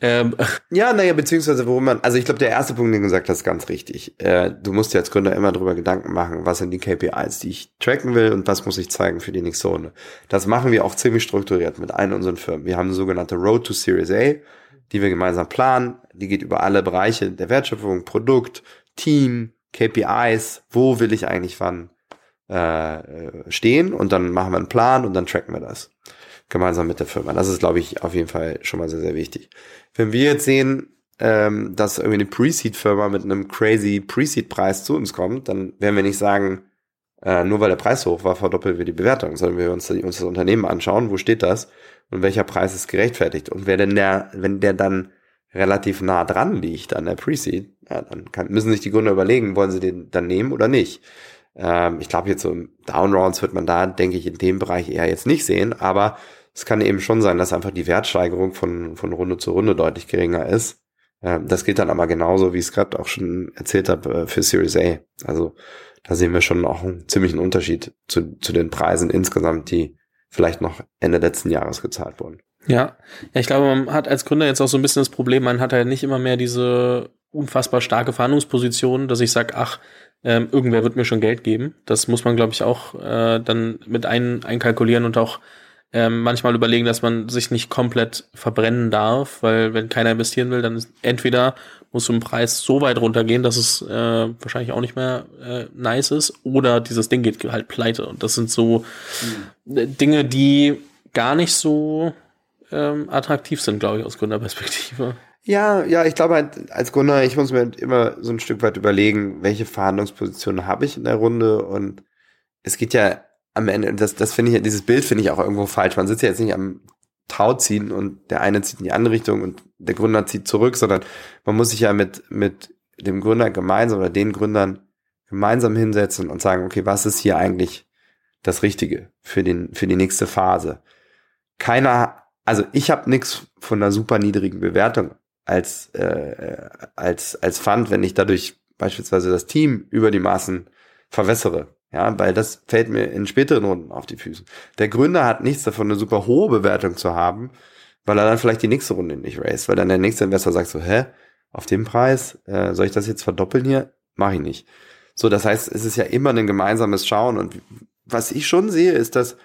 ähm, ja, naja, beziehungsweise worum man, also ich glaube, der erste Punkt, den du gesagt hast, ist ganz richtig. Äh, du musst dir als Gründer immer darüber Gedanken machen, was sind die KPIs, die ich tracken will und was muss ich zeigen für die nächste Runde. Das machen wir auch ziemlich strukturiert mit allen unseren Firmen. Wir haben eine sogenannte Road to Series A, die wir gemeinsam planen. Die geht über alle Bereiche der Wertschöpfung, Produkt, Team, KPIs, wo will ich eigentlich wann äh, stehen und dann machen wir einen Plan und dann tracken wir das gemeinsam mit der Firma. Das ist, glaube ich, auf jeden Fall schon mal sehr, sehr wichtig. Wenn wir jetzt sehen, ähm, dass irgendwie eine Pre-Seed-Firma mit einem crazy Pre-Seed-Preis zu uns kommt, dann werden wir nicht sagen, äh, nur weil der Preis hoch war, verdoppeln wir die Bewertung, sondern wir uns, uns das Unternehmen anschauen, wo steht das und welcher Preis ist gerechtfertigt. Und wer denn der, wenn der dann relativ nah dran liegt an der Pre-Seed, ja, dann kann, müssen sich die Gründer überlegen, wollen sie den dann nehmen oder nicht. Ähm, ich glaube, jetzt so Downrounds wird man da, denke ich, in dem Bereich eher jetzt nicht sehen, aber es kann eben schon sein, dass einfach die Wertsteigerung von, von Runde zu Runde deutlich geringer ist. Ähm, das gilt dann aber genauso, wie ich es gerade auch schon erzählt habe, äh, für Series A. Also da sehen wir schon auch einen ziemlichen Unterschied zu, zu den Preisen insgesamt, die vielleicht noch Ende letzten Jahres gezahlt wurden. Ja. ja, ich glaube, man hat als Gründer jetzt auch so ein bisschen das Problem, man hat ja nicht immer mehr diese unfassbar starke Verhandlungsposition, dass ich sage, ach, ähm, irgendwer wird mir schon Geld geben. Das muss man, glaube ich, auch äh, dann mit ein, einkalkulieren und auch ähm, manchmal überlegen, dass man sich nicht komplett verbrennen darf, weil wenn keiner investieren will, dann entweder muss im Preis so weit runtergehen, dass es äh, wahrscheinlich auch nicht mehr äh, nice ist. Oder dieses Ding geht halt pleite. Und das sind so mhm. Dinge, die gar nicht so ähm, attraktiv sind, glaube ich, aus Gründerperspektive. Ja, ja, ich glaube halt, als Gründer, ich muss mir immer so ein Stück weit überlegen, welche Verhandlungspositionen habe ich in der Runde und es geht ja am Ende, das, das finde ich, dieses Bild finde ich auch irgendwo falsch. Man sitzt ja jetzt nicht am Tau ziehen und der eine zieht in die andere Richtung und der Gründer zieht zurück, sondern man muss sich ja mit, mit dem Gründer gemeinsam oder den Gründern gemeinsam hinsetzen und sagen, okay, was ist hier eigentlich das Richtige für den, für die nächste Phase? Keiner, also ich habe nichts von einer super niedrigen Bewertung als, äh, als, als Fund, wenn ich dadurch beispielsweise das Team über die Maßen verwässere. Ja, weil das fällt mir in späteren Runden auf die Füße. Der Gründer hat nichts davon, eine super hohe Bewertung zu haben, weil er dann vielleicht die nächste Runde nicht race, weil dann der nächste Investor sagt so, hä, auf dem Preis, äh, soll ich das jetzt verdoppeln hier? Mach ich nicht. So, das heißt, es ist ja immer ein gemeinsames Schauen und was ich schon sehe, ist, dass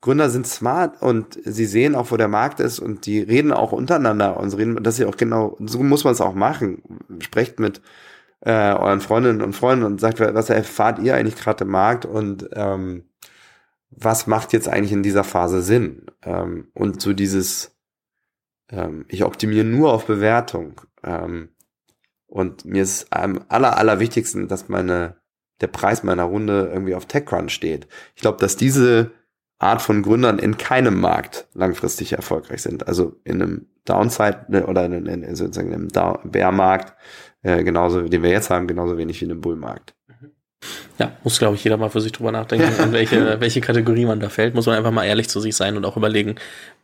Gründer sind smart und sie sehen auch, wo der Markt ist und die reden auch untereinander und reden, dass sie auch genau, so muss man es auch machen. Sprecht mit äh, euren Freundinnen und Freunden und sagt, was erfahrt ihr eigentlich gerade im Markt und ähm, was macht jetzt eigentlich in dieser Phase Sinn? Ähm, und so dieses, ähm, ich optimiere nur auf Bewertung. Ähm, und mir ist am aller, aller wichtigsten, dass meine, der Preis meiner Runde irgendwie auf TechCrunch steht. Ich glaube, dass diese Art von Gründern in keinem Markt langfristig erfolgreich sind. Also in einem Downside ne, oder in, in, sozusagen in einem Bärmarkt, äh, genauso, den wir jetzt haben, genauso wenig wie in einem Bullmarkt. Ja, muss, glaube ich, jeder mal für sich drüber nachdenken, in welche, welche Kategorie man da fällt. Muss man einfach mal ehrlich zu sich sein und auch überlegen,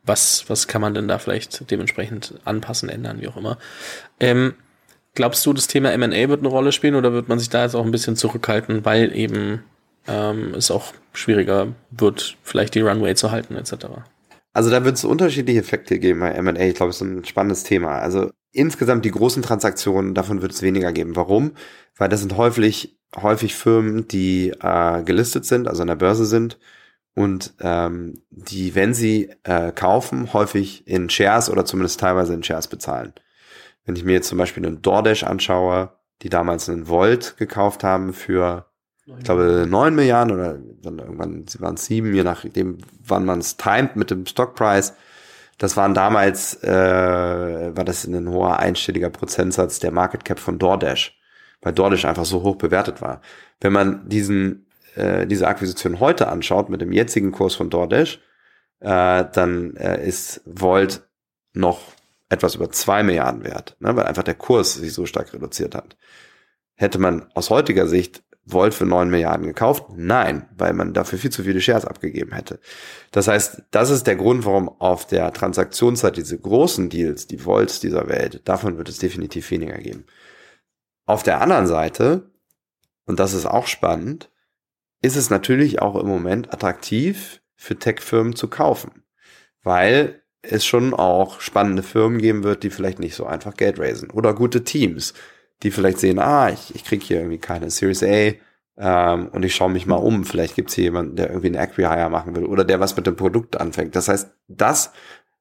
was, was kann man denn da vielleicht dementsprechend anpassen, ändern, wie auch immer. Ähm, glaubst du, das Thema M&A wird eine Rolle spielen oder wird man sich da jetzt auch ein bisschen zurückhalten, weil eben ähm, es auch schwieriger wird, vielleicht die Runway zu halten etc. Also da wird es unterschiedliche Effekte geben bei M&A. Ich glaube, es ist ein spannendes Thema. Also insgesamt die großen Transaktionen, davon wird es weniger geben. Warum? Weil das sind häufig, häufig Firmen, die äh, gelistet sind, also an der Börse sind und ähm, die, wenn sie äh, kaufen, häufig in Shares oder zumindest teilweise in Shares bezahlen. Wenn ich mir jetzt zum Beispiel einen DoorDash anschaue, die damals einen Volt gekauft haben für ich glaube, neun Milliarden oder dann irgendwann waren es sieben, je nachdem, wann man es timet mit dem Stockpreis. Das waren damals, äh, war das ein hoher einstelliger Prozentsatz der Market Cap von DoorDash, weil DoorDash einfach so hoch bewertet war. Wenn man diesen, äh, diese Akquisition heute anschaut mit dem jetzigen Kurs von DoorDash, äh, dann äh, ist Volt noch etwas über zwei Milliarden wert, ne, weil einfach der Kurs sich so stark reduziert hat. Hätte man aus heutiger Sicht Volt für 9 Milliarden gekauft? Nein, weil man dafür viel zu viele Shares abgegeben hätte. Das heißt, das ist der Grund, warum auf der Transaktionszeit diese großen Deals, die Volts dieser Welt, davon wird es definitiv weniger geben. Auf der anderen Seite, und das ist auch spannend, ist es natürlich auch im Moment attraktiv für Tech-Firmen zu kaufen, weil es schon auch spannende Firmen geben wird, die vielleicht nicht so einfach Geld raisen oder gute Teams, die vielleicht sehen, ah, ich, ich kriege hier irgendwie keine Series A ähm, und ich schaue mich mal um. Vielleicht gibt es hier jemanden, der irgendwie einen Acquihire machen will oder der was mit dem Produkt anfängt. Das heißt, das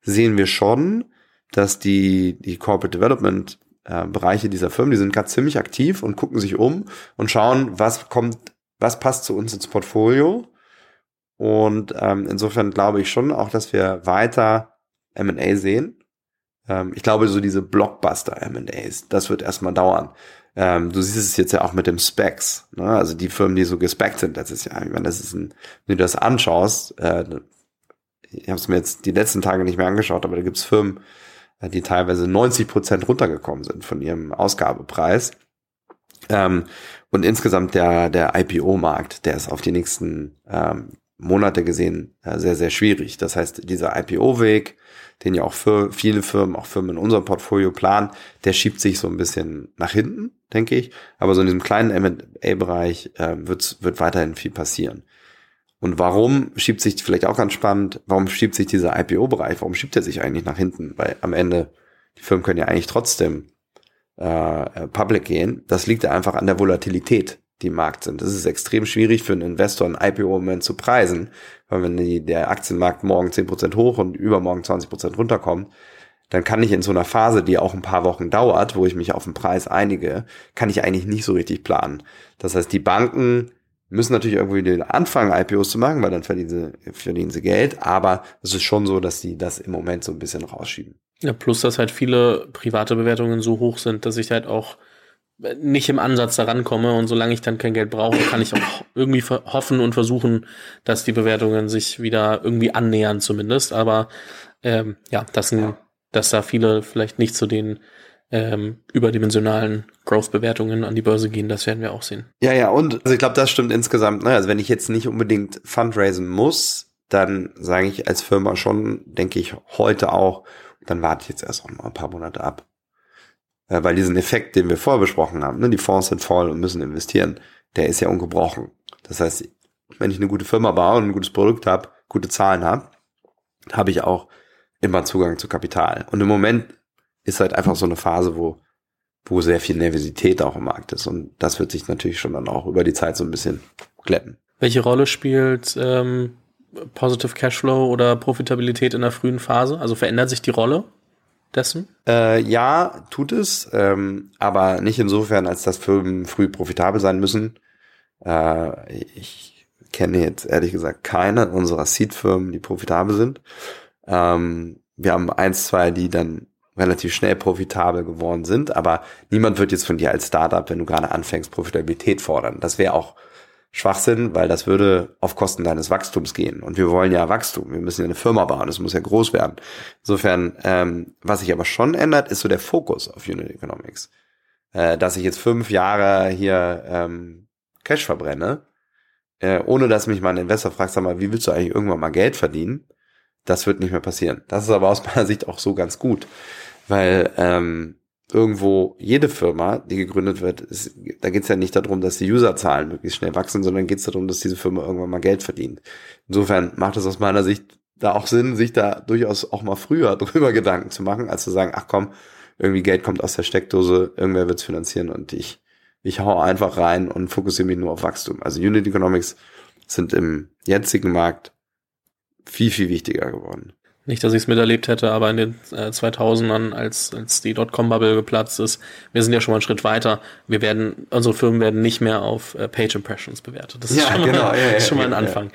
sehen wir schon, dass die, die Corporate Development äh, Bereiche dieser Firmen, die sind gerade ziemlich aktiv und gucken sich um und schauen, was kommt, was passt zu uns ins Portfolio. Und ähm, insofern glaube ich schon auch, dass wir weiter M&A sehen. Ähm, ich glaube, so diese Blockbuster M&As, das wird erstmal dauern. Ähm, du siehst es jetzt ja auch mit dem Specs, ne? also die Firmen, die so gespeckt sind letztes Jahr. Ich meine, das ist ein, wenn du das anschaust, äh, ich habe es mir jetzt die letzten Tage nicht mehr angeschaut, aber da gibt's Firmen, äh, die teilweise 90 Prozent runtergekommen sind von ihrem Ausgabepreis. Ähm, und insgesamt der, der IPO-Markt, der ist auf die nächsten ähm, Monate gesehen äh, sehr, sehr schwierig. Das heißt, dieser IPO-Weg, den ja auch für viele Firmen, auch Firmen in unserem Portfolio planen, der schiebt sich so ein bisschen nach hinten, denke ich. Aber so in diesem kleinen M&A-Bereich äh, wird, wird weiterhin viel passieren. Und warum schiebt sich, vielleicht auch ganz spannend, warum schiebt sich dieser IPO-Bereich, warum schiebt er sich eigentlich nach hinten? Weil am Ende, die Firmen können ja eigentlich trotzdem äh, public gehen. Das liegt einfach an der Volatilität, die im Markt sind. Es ist extrem schwierig für einen Investor ein IPO-Moment zu preisen, weil wenn die, der Aktienmarkt morgen 10% hoch und übermorgen 20% runterkommt, dann kann ich in so einer Phase, die auch ein paar Wochen dauert, wo ich mich auf den Preis einige, kann ich eigentlich nicht so richtig planen. Das heißt, die Banken müssen natürlich irgendwie anfangen, IPOs zu machen, weil dann verdienen sie, verdienen sie Geld, aber es ist schon so, dass sie das im Moment so ein bisschen rausschieben. Ja, plus, dass halt viele private Bewertungen so hoch sind, dass ich halt auch nicht im Ansatz daran komme und solange ich dann kein Geld brauche, kann ich auch irgendwie hoffen und versuchen, dass die Bewertungen sich wieder irgendwie annähern zumindest. Aber ähm, ja, das sind, dass da viele vielleicht nicht zu den ähm, überdimensionalen Growth-Bewertungen an die Börse gehen, das werden wir auch sehen. Ja, ja, und also ich glaube, das stimmt insgesamt. Ne? Also wenn ich jetzt nicht unbedingt fundraisen muss, dann sage ich als Firma schon, denke ich heute auch, dann warte ich jetzt erst noch mal ein paar Monate ab. Äh, weil diesen Effekt, den wir vorher besprochen haben, ne, die Fonds sind voll und müssen investieren, der ist ja ungebrochen. Das heißt, wenn ich eine gute Firma baue und ein gutes Produkt habe, gute Zahlen habe, habe ich auch immer Zugang zu Kapital. Und im Moment ist halt einfach so eine Phase, wo, wo sehr viel Nervosität auch im Markt ist. Und das wird sich natürlich schon dann auch über die Zeit so ein bisschen glätten. Welche Rolle spielt ähm, Positive Cashflow oder Profitabilität in der frühen Phase? Also verändert sich die Rolle? Dessen? Äh, ja, tut es, ähm, aber nicht insofern, als dass Firmen früh profitabel sein müssen. Äh, ich kenne jetzt ehrlich gesagt keine unserer Seed-Firmen, die profitabel sind. Ähm, wir haben eins, zwei, die dann relativ schnell profitabel geworden sind, aber niemand wird jetzt von dir als Startup, wenn du gerade anfängst, Profitabilität fordern. Das wäre auch Schwachsinn, weil das würde auf Kosten deines Wachstums gehen. Und wir wollen ja Wachstum. Wir müssen ja eine Firma bauen. Es muss ja groß werden. Insofern, ähm, was sich aber schon ändert, ist so der Fokus auf Unit Economics. Äh, dass ich jetzt fünf Jahre hier ähm, Cash verbrenne, äh, ohne dass mich mal ein Investor fragt, sag mal, wie willst du eigentlich irgendwann mal Geld verdienen? Das wird nicht mehr passieren. Das ist aber aus meiner Sicht auch so ganz gut. Weil ähm, irgendwo jede Firma, die gegründet wird, ist, da geht es ja nicht darum, dass die Userzahlen möglichst schnell wachsen, sondern geht es darum, dass diese Firma irgendwann mal Geld verdient. Insofern macht es aus meiner Sicht da auch Sinn, sich da durchaus auch mal früher drüber Gedanken zu machen, als zu sagen, ach komm, irgendwie Geld kommt aus der Steckdose, irgendwer wird's finanzieren und ich, ich hau einfach rein und fokussiere mich nur auf Wachstum. Also Unit Economics sind im jetzigen Markt viel, viel wichtiger geworden. Nicht, dass ich es miterlebt hätte, aber in den äh, 2000ern, als, als die Dotcom-Bubble geplatzt ist, wir sind ja schon mal einen Schritt weiter. Wir werden, unsere Firmen werden nicht mehr auf äh, Page Impressions bewertet. Das ist ja, schon, genau, mal, ja, ja, schon mal ein Anfang.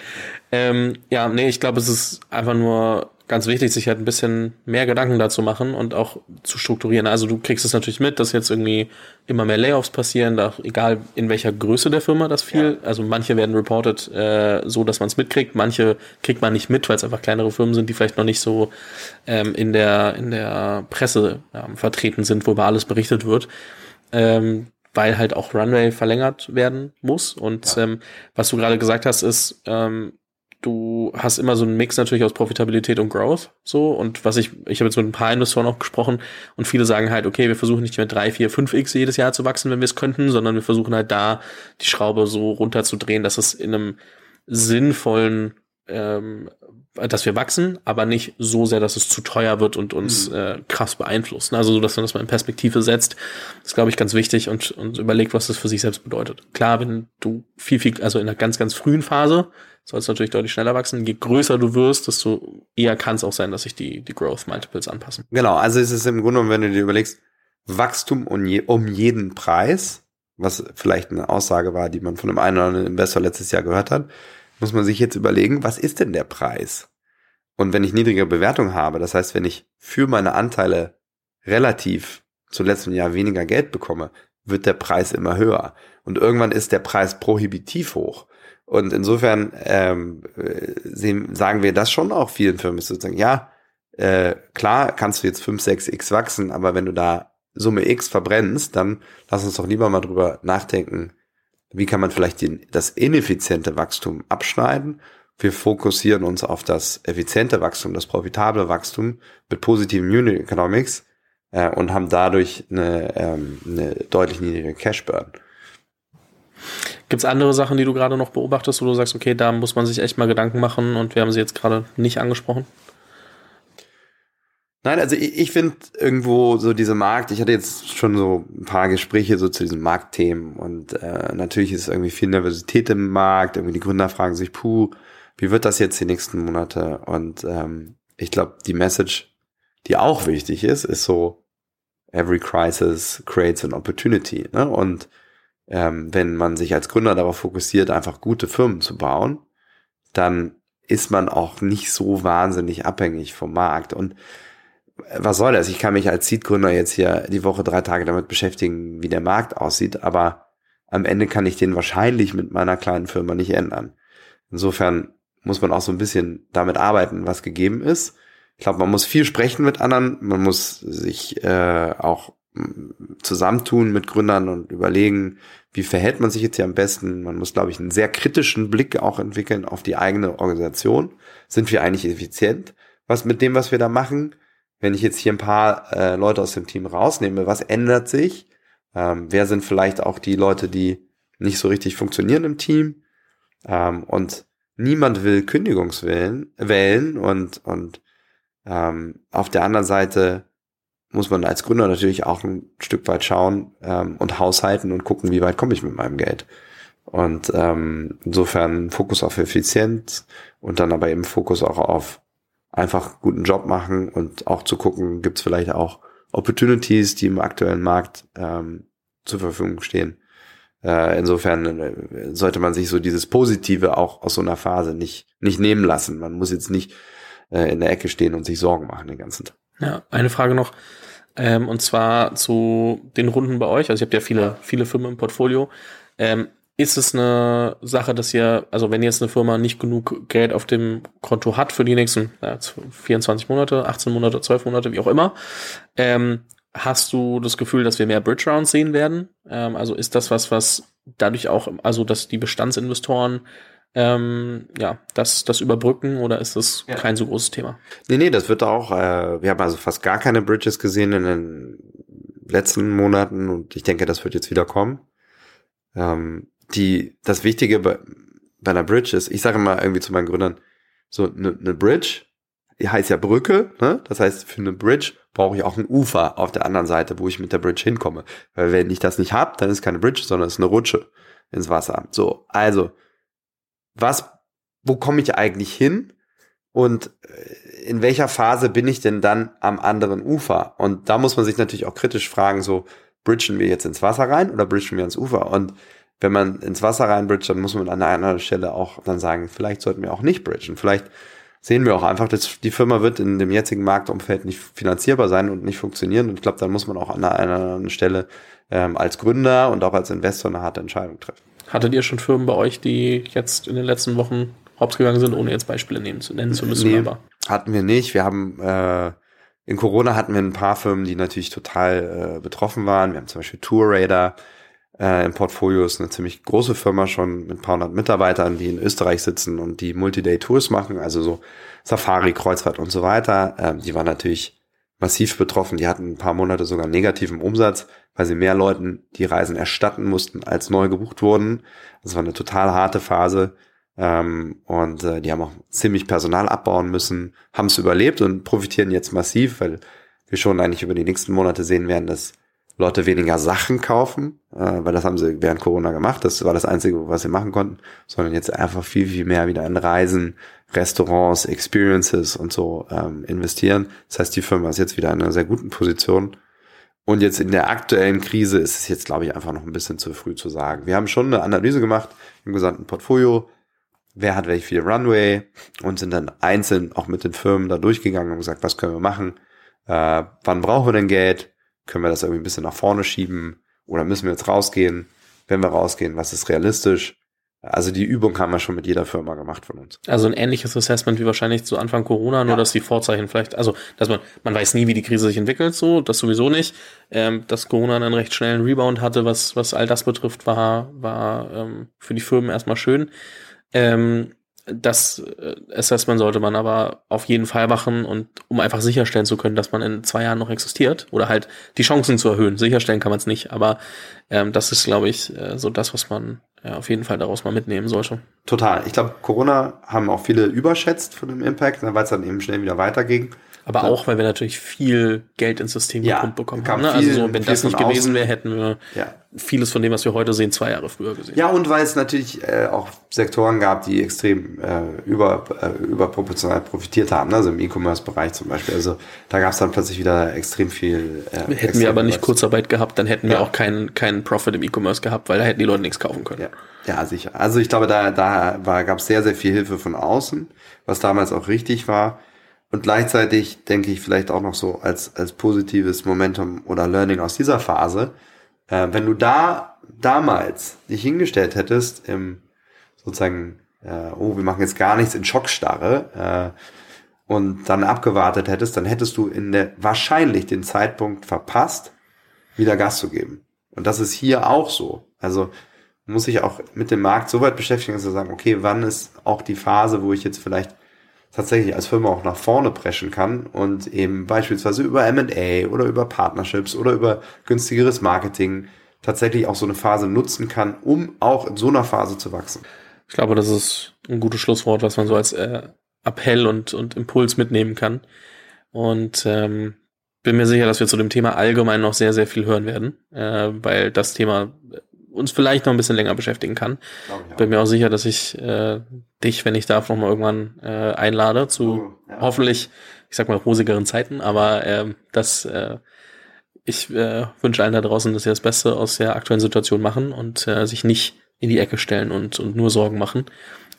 Ähm, ja, nee, ich glaube, es ist einfach nur ganz wichtig, sich halt ein bisschen mehr Gedanken dazu machen und auch zu strukturieren. Also du kriegst es natürlich mit, dass jetzt irgendwie immer mehr Layoffs passieren, da, egal in welcher Größe der Firma das viel. Ja. Also manche werden reported äh, so, dass man es mitkriegt, manche kriegt man nicht mit, weil es einfach kleinere Firmen sind, die vielleicht noch nicht so ähm, in der in der Presse ähm, vertreten sind, wo über alles berichtet wird. Ähm, weil halt auch Runway verlängert werden muss. Und ja. ähm, was du gerade gesagt hast, ist, ähm, du hast immer so einen Mix natürlich aus Profitabilität und Growth, so. Und was ich, ich habe jetzt mit ein paar Investoren auch gesprochen und viele sagen halt, okay, wir versuchen nicht mehr drei, vier, fünf X jedes Jahr zu wachsen, wenn wir es könnten, sondern wir versuchen halt da die Schraube so runterzudrehen, dass es in einem sinnvollen ähm, dass wir wachsen, aber nicht so sehr, dass es zu teuer wird und uns mhm. äh, krass beeinflusst. Also so, dass man das mal in Perspektive setzt, ist, glaube ich, ganz wichtig und, und überlegt, was das für sich selbst bedeutet. Klar, wenn du viel, viel, also in einer ganz, ganz frühen Phase soll es natürlich deutlich schneller wachsen. Je größer du wirst, desto eher kann es auch sein, dass sich die, die Growth Multiples anpassen. Genau, also ist es im Grunde, wenn du dir überlegst, Wachstum um, je, um jeden Preis, was vielleicht eine Aussage war, die man von einem einen oder anderen Investor letztes Jahr gehört hat, muss man sich jetzt überlegen, was ist denn der Preis? Und wenn ich niedrige Bewertung habe, das heißt, wenn ich für meine Anteile relativ zu letztem Jahr weniger Geld bekomme, wird der Preis immer höher. Und irgendwann ist der Preis prohibitiv hoch. Und insofern ähm, sehen, sagen wir das schon auch vielen Firmen, sozusagen, ja, äh, klar kannst du jetzt 5, 6 X wachsen, aber wenn du da Summe X verbrennst, dann lass uns doch lieber mal drüber nachdenken, wie kann man vielleicht den, das ineffiziente Wachstum abschneiden. Wir fokussieren uns auf das effiziente Wachstum, das profitable Wachstum mit positiven Unit Economics äh, und haben dadurch eine, ähm, eine deutlich niedrige Cash Burn. Gibt es andere Sachen, die du gerade noch beobachtest, wo du sagst, okay, da muss man sich echt mal Gedanken machen und wir haben sie jetzt gerade nicht angesprochen? Nein, also ich, ich finde irgendwo so diese Markt, ich hatte jetzt schon so ein paar Gespräche so zu diesen Marktthemen und äh, natürlich ist irgendwie viel Nervosität im Markt, irgendwie die Gründer fragen sich, puh, wie wird das jetzt die nächsten Monate? Und ähm, ich glaube, die Message, die auch wichtig ist, ist so, every crisis creates an opportunity. Ne? Und ähm, wenn man sich als Gründer darauf fokussiert, einfach gute Firmen zu bauen, dann ist man auch nicht so wahnsinnig abhängig vom Markt. Und was soll das? Ich kann mich als Seed-Gründer jetzt hier die Woche drei Tage damit beschäftigen, wie der Markt aussieht, aber am Ende kann ich den wahrscheinlich mit meiner kleinen Firma nicht ändern. Insofern muss man auch so ein bisschen damit arbeiten, was gegeben ist. Ich glaube, man muss viel sprechen mit anderen, man muss sich äh, auch zusammentun mit Gründern und überlegen, wie verhält man sich jetzt hier am besten. Man muss, glaube ich, einen sehr kritischen Blick auch entwickeln auf die eigene Organisation. Sind wir eigentlich effizient? Was mit dem, was wir da machen? Wenn ich jetzt hier ein paar äh, Leute aus dem Team rausnehme, was ändert sich? Ähm, wer sind vielleicht auch die Leute, die nicht so richtig funktionieren im Team? Ähm, und niemand will Kündigungswellen wählen und, und ähm, auf der anderen Seite muss man als Gründer natürlich auch ein Stück weit schauen ähm, und haushalten und gucken, wie weit komme ich mit meinem Geld. Und ähm, insofern Fokus auf Effizienz und dann aber eben Fokus auch auf einfach guten Job machen und auch zu gucken, gibt es vielleicht auch Opportunities, die im aktuellen Markt ähm, zur Verfügung stehen. Äh, insofern äh, sollte man sich so dieses Positive auch aus so einer Phase nicht, nicht nehmen lassen. Man muss jetzt nicht äh, in der Ecke stehen und sich Sorgen machen den ganzen Tag. Ja, eine Frage noch. Ähm, und zwar zu den Runden bei euch. Also ihr habt ja viele, viele Firmen im Portfolio. Ähm, ist es eine Sache, dass ihr, also wenn jetzt eine Firma nicht genug Geld auf dem Konto hat für die nächsten ja, 24 Monate, 18 Monate, 12 Monate, wie auch immer, ähm, hast du das Gefühl, dass wir mehr Bridge Rounds sehen werden? Ähm, also ist das was, was dadurch auch, also dass die Bestandsinvestoren ähm, ja, das, das überbrücken oder ist das ja. kein so großes Thema? Nee, nee, das wird auch, äh, wir haben also fast gar keine Bridges gesehen in den letzten Monaten und ich denke, das wird jetzt wieder kommen. Ähm, die, das Wichtige bei, bei einer Bridge ist, ich sage mal irgendwie zu meinen Gründern, so eine ne Bridge, die heißt ja Brücke, ne? Das heißt, für eine Bridge brauche ich auch ein Ufer auf der anderen Seite, wo ich mit der Bridge hinkomme. Weil wenn ich das nicht habe, dann ist keine Bridge, sondern es ist eine Rutsche ins Wasser. So, also was, wo komme ich eigentlich hin und äh, in welcher Phase bin ich denn dann am anderen Ufer? Und da muss man sich natürlich auch kritisch fragen, so, bridgen wir jetzt ins Wasser rein oder bridgen wir ins Ufer? Und wenn man ins Wasser reinbridgt, dann muss man an einer anderen Stelle auch dann sagen, vielleicht sollten wir auch nicht bridgen. Vielleicht sehen wir auch einfach, dass die Firma wird in dem jetzigen Marktumfeld nicht finanzierbar sein und nicht funktionieren. Und ich glaube, dann muss man auch an einer anderen Stelle ähm, als Gründer und auch als Investor eine harte Entscheidung treffen. Hattet ihr schon Firmen bei euch, die jetzt in den letzten Wochen hops gegangen sind, ohne jetzt Beispiele nehmen zu, nennen zu müssen? Nee, aber? hatten wir nicht. Wir haben äh, in Corona hatten wir ein paar Firmen, die natürlich total äh, betroffen waren. Wir haben zum Beispiel Tour Raider äh, im Portfolio, ist eine ziemlich große Firma schon mit ein paar hundert Mitarbeitern, die in Österreich sitzen und die Multi-Day-Tours machen, also so Safari, Kreuzfahrt und so weiter. Ähm, die waren natürlich massiv betroffen. Die hatten ein paar Monate sogar negativen Umsatz, weil sie mehr Leuten die Reisen erstatten mussten, als neu gebucht wurden. Das war eine total harte Phase. Ähm, und äh, die haben auch ziemlich Personal abbauen müssen, haben es überlebt und profitieren jetzt massiv, weil wir schon eigentlich über die nächsten Monate sehen werden, dass Leute weniger Sachen kaufen, äh, weil das haben sie während Corona gemacht. Das war das Einzige, was sie machen konnten, sondern jetzt einfach viel, viel mehr wieder in Reisen, Restaurants, Experiences und so ähm, investieren. Das heißt, die Firma ist jetzt wieder in einer sehr guten Position. Und jetzt in der aktuellen Krise ist es jetzt, glaube ich, einfach noch ein bisschen zu früh zu sagen. Wir haben schon eine Analyse gemacht im gesamten Portfolio. Wer hat welche viel Runway und sind dann einzeln auch mit den Firmen da durchgegangen und gesagt, was können wir machen? Äh, wann brauchen wir denn Geld? Können wir das irgendwie ein bisschen nach vorne schieben? Oder müssen wir jetzt rausgehen? Wenn wir rausgehen, was ist realistisch? Also die Übung haben wir schon mit jeder Firma gemacht von uns. Also ein ähnliches Assessment wie wahrscheinlich zu Anfang Corona, nur ja. dass die Vorzeichen vielleicht, also dass man, man weiß nie, wie die Krise sich entwickelt, so, das sowieso nicht. Ähm, dass Corona einen recht schnellen Rebound hatte, was, was all das betrifft, war, war ähm, für die Firmen erstmal schön. Ähm, das äh, Assessment sollte man aber auf jeden Fall machen und um einfach sicherstellen zu können, dass man in zwei Jahren noch existiert oder halt die Chancen zu erhöhen. Sicherstellen kann man es nicht, aber ähm, das ist, glaube ich, äh, so das, was man ja, auf jeden Fall daraus mal mitnehmen sollte. Total. Ich glaube, Corona haben auch viele überschätzt von dem Impact, weil es dann eben schnell wieder weiterging. Aber Ja. auch, weil wir natürlich viel Geld ins System Ja, gepumpt bekommen haben. Ne? Also viel- so, wenn das nicht gewesen wäre, hätten wir Ja. vieles von dem, was wir heute sehen, zwei Jahre früher gesehen. Ja, und weil es natürlich äh, auch Sektoren gab, die extrem äh, über, äh, überproportional profitiert haben, ne? also im E-Commerce-Bereich zum Beispiel. Also da gab es dann plötzlich wieder extrem viel. Äh, Hätten wir aber nicht. Kurzarbeit gehabt, dann hätten wir auch keinen keinen Profit im E-Commerce gehabt, weil da hätten die Leute nichts kaufen können. Ja, sicher. Also ich glaube, da, da gab es sehr, sehr viel Hilfe von außen, was damals auch richtig war. Und gleichzeitig denke ich vielleicht auch noch so als, als positives Momentum oder Learning aus dieser Phase, äh, wenn du da damals dich hingestellt hättest im sozusagen, äh, oh, wir machen jetzt gar nichts in Schockstarre äh, und dann abgewartet hättest, dann hättest du in der wahrscheinlich den Zeitpunkt verpasst, wieder Gas zu geben. Und das ist hier auch so. Also muss sich auch mit dem Markt so weit beschäftigen, dass wir sagen, okay, wann ist auch die Phase, wo ich jetzt vielleicht tatsächlich als Firma auch nach vorne preschen kann und eben beispielsweise über M&A oder über Partnerships oder über günstigeres Marketing tatsächlich auch so eine Phase nutzen kann, um auch in so einer Phase zu wachsen. Ich glaube, das ist ein gutes Schlusswort, was man so als äh, Appell und, und Impuls mitnehmen kann. Und ähm, bin mir sicher, dass wir zu dem Thema allgemein noch sehr, sehr viel hören werden, äh, weil das Thema uns vielleicht noch ein bisschen länger beschäftigen kann. Ich. Bin mir auch sicher, dass ich äh, dich, wenn ich darf, noch mal irgendwann äh, einlade zu Oh, ja. hoffentlich, ich sag mal, rosigeren Zeiten, aber ähm, das äh, ich äh, wünsche allen da draußen, dass sie das Beste aus der aktuellen Situation machen und äh, sich nicht in die Ecke stellen und, und nur Sorgen machen.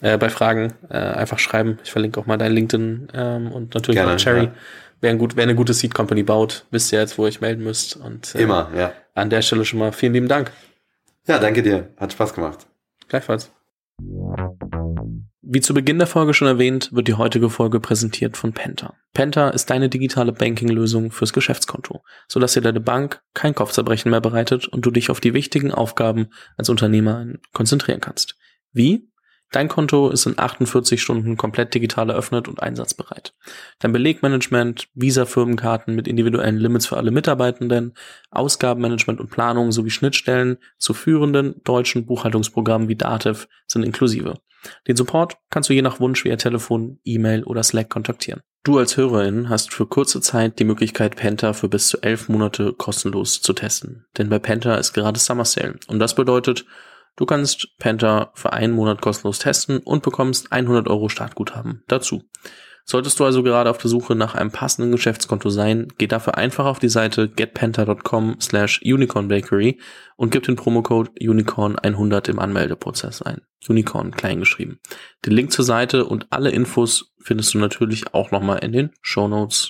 Äh, bei Fragen äh, einfach schreiben. Ich verlinke auch mal dein LinkedIn ähm, und natürlich Gerne, auch Cherry. ja. Wer, ein gut, wer eine gute Seed Company baut, wisst ihr jetzt, wo ihr euch melden müsst. Und äh, Immer, ja. an der Stelle schon mal vielen lieben Dank. Ja, danke dir. Hat Spaß gemacht. Gleichfalls. Wie zu Beginn der Folge schon erwähnt, wird die heutige Folge präsentiert von Penta. Penta ist deine digitale Banking-Lösung fürs Geschäftskonto, sodass dir deine Bank kein Kopfzerbrechen mehr bereitet und du dich auf die wichtigen Aufgaben als Unternehmer konzentrieren kannst. Wie? Dein Konto ist in 48 Stunden komplett digital eröffnet und einsatzbereit. Dein Belegmanagement, Visa-Firmenkarten mit individuellen Limits für alle Mitarbeitenden, Ausgabenmanagement und Planung sowie Schnittstellen zu führenden deutschen Buchhaltungsprogrammen wie Dativ sind inklusive. Den Support kannst du je nach Wunsch via Telefon, E-Mail oder Slack kontaktieren. Du als Hörerin hast für kurze Zeit die Möglichkeit, Penta für bis zu elf Monate kostenlos zu testen. Denn bei Penta ist gerade Summer Sale. Und das bedeutet, du kannst Penta für einen Monat kostenlos testen und bekommst 100 Euro Startguthaben dazu. Solltest du also gerade auf der Suche nach einem passenden Geschäftskonto sein, geh dafür einfach auf die Seite getpenta.com slash unicornbakery und gib den Promocode unicorn100 im Anmeldeprozess ein. Unicorn kleingeschrieben. Den Link zur Seite und alle Infos findest du natürlich auch nochmal in den Show Notes.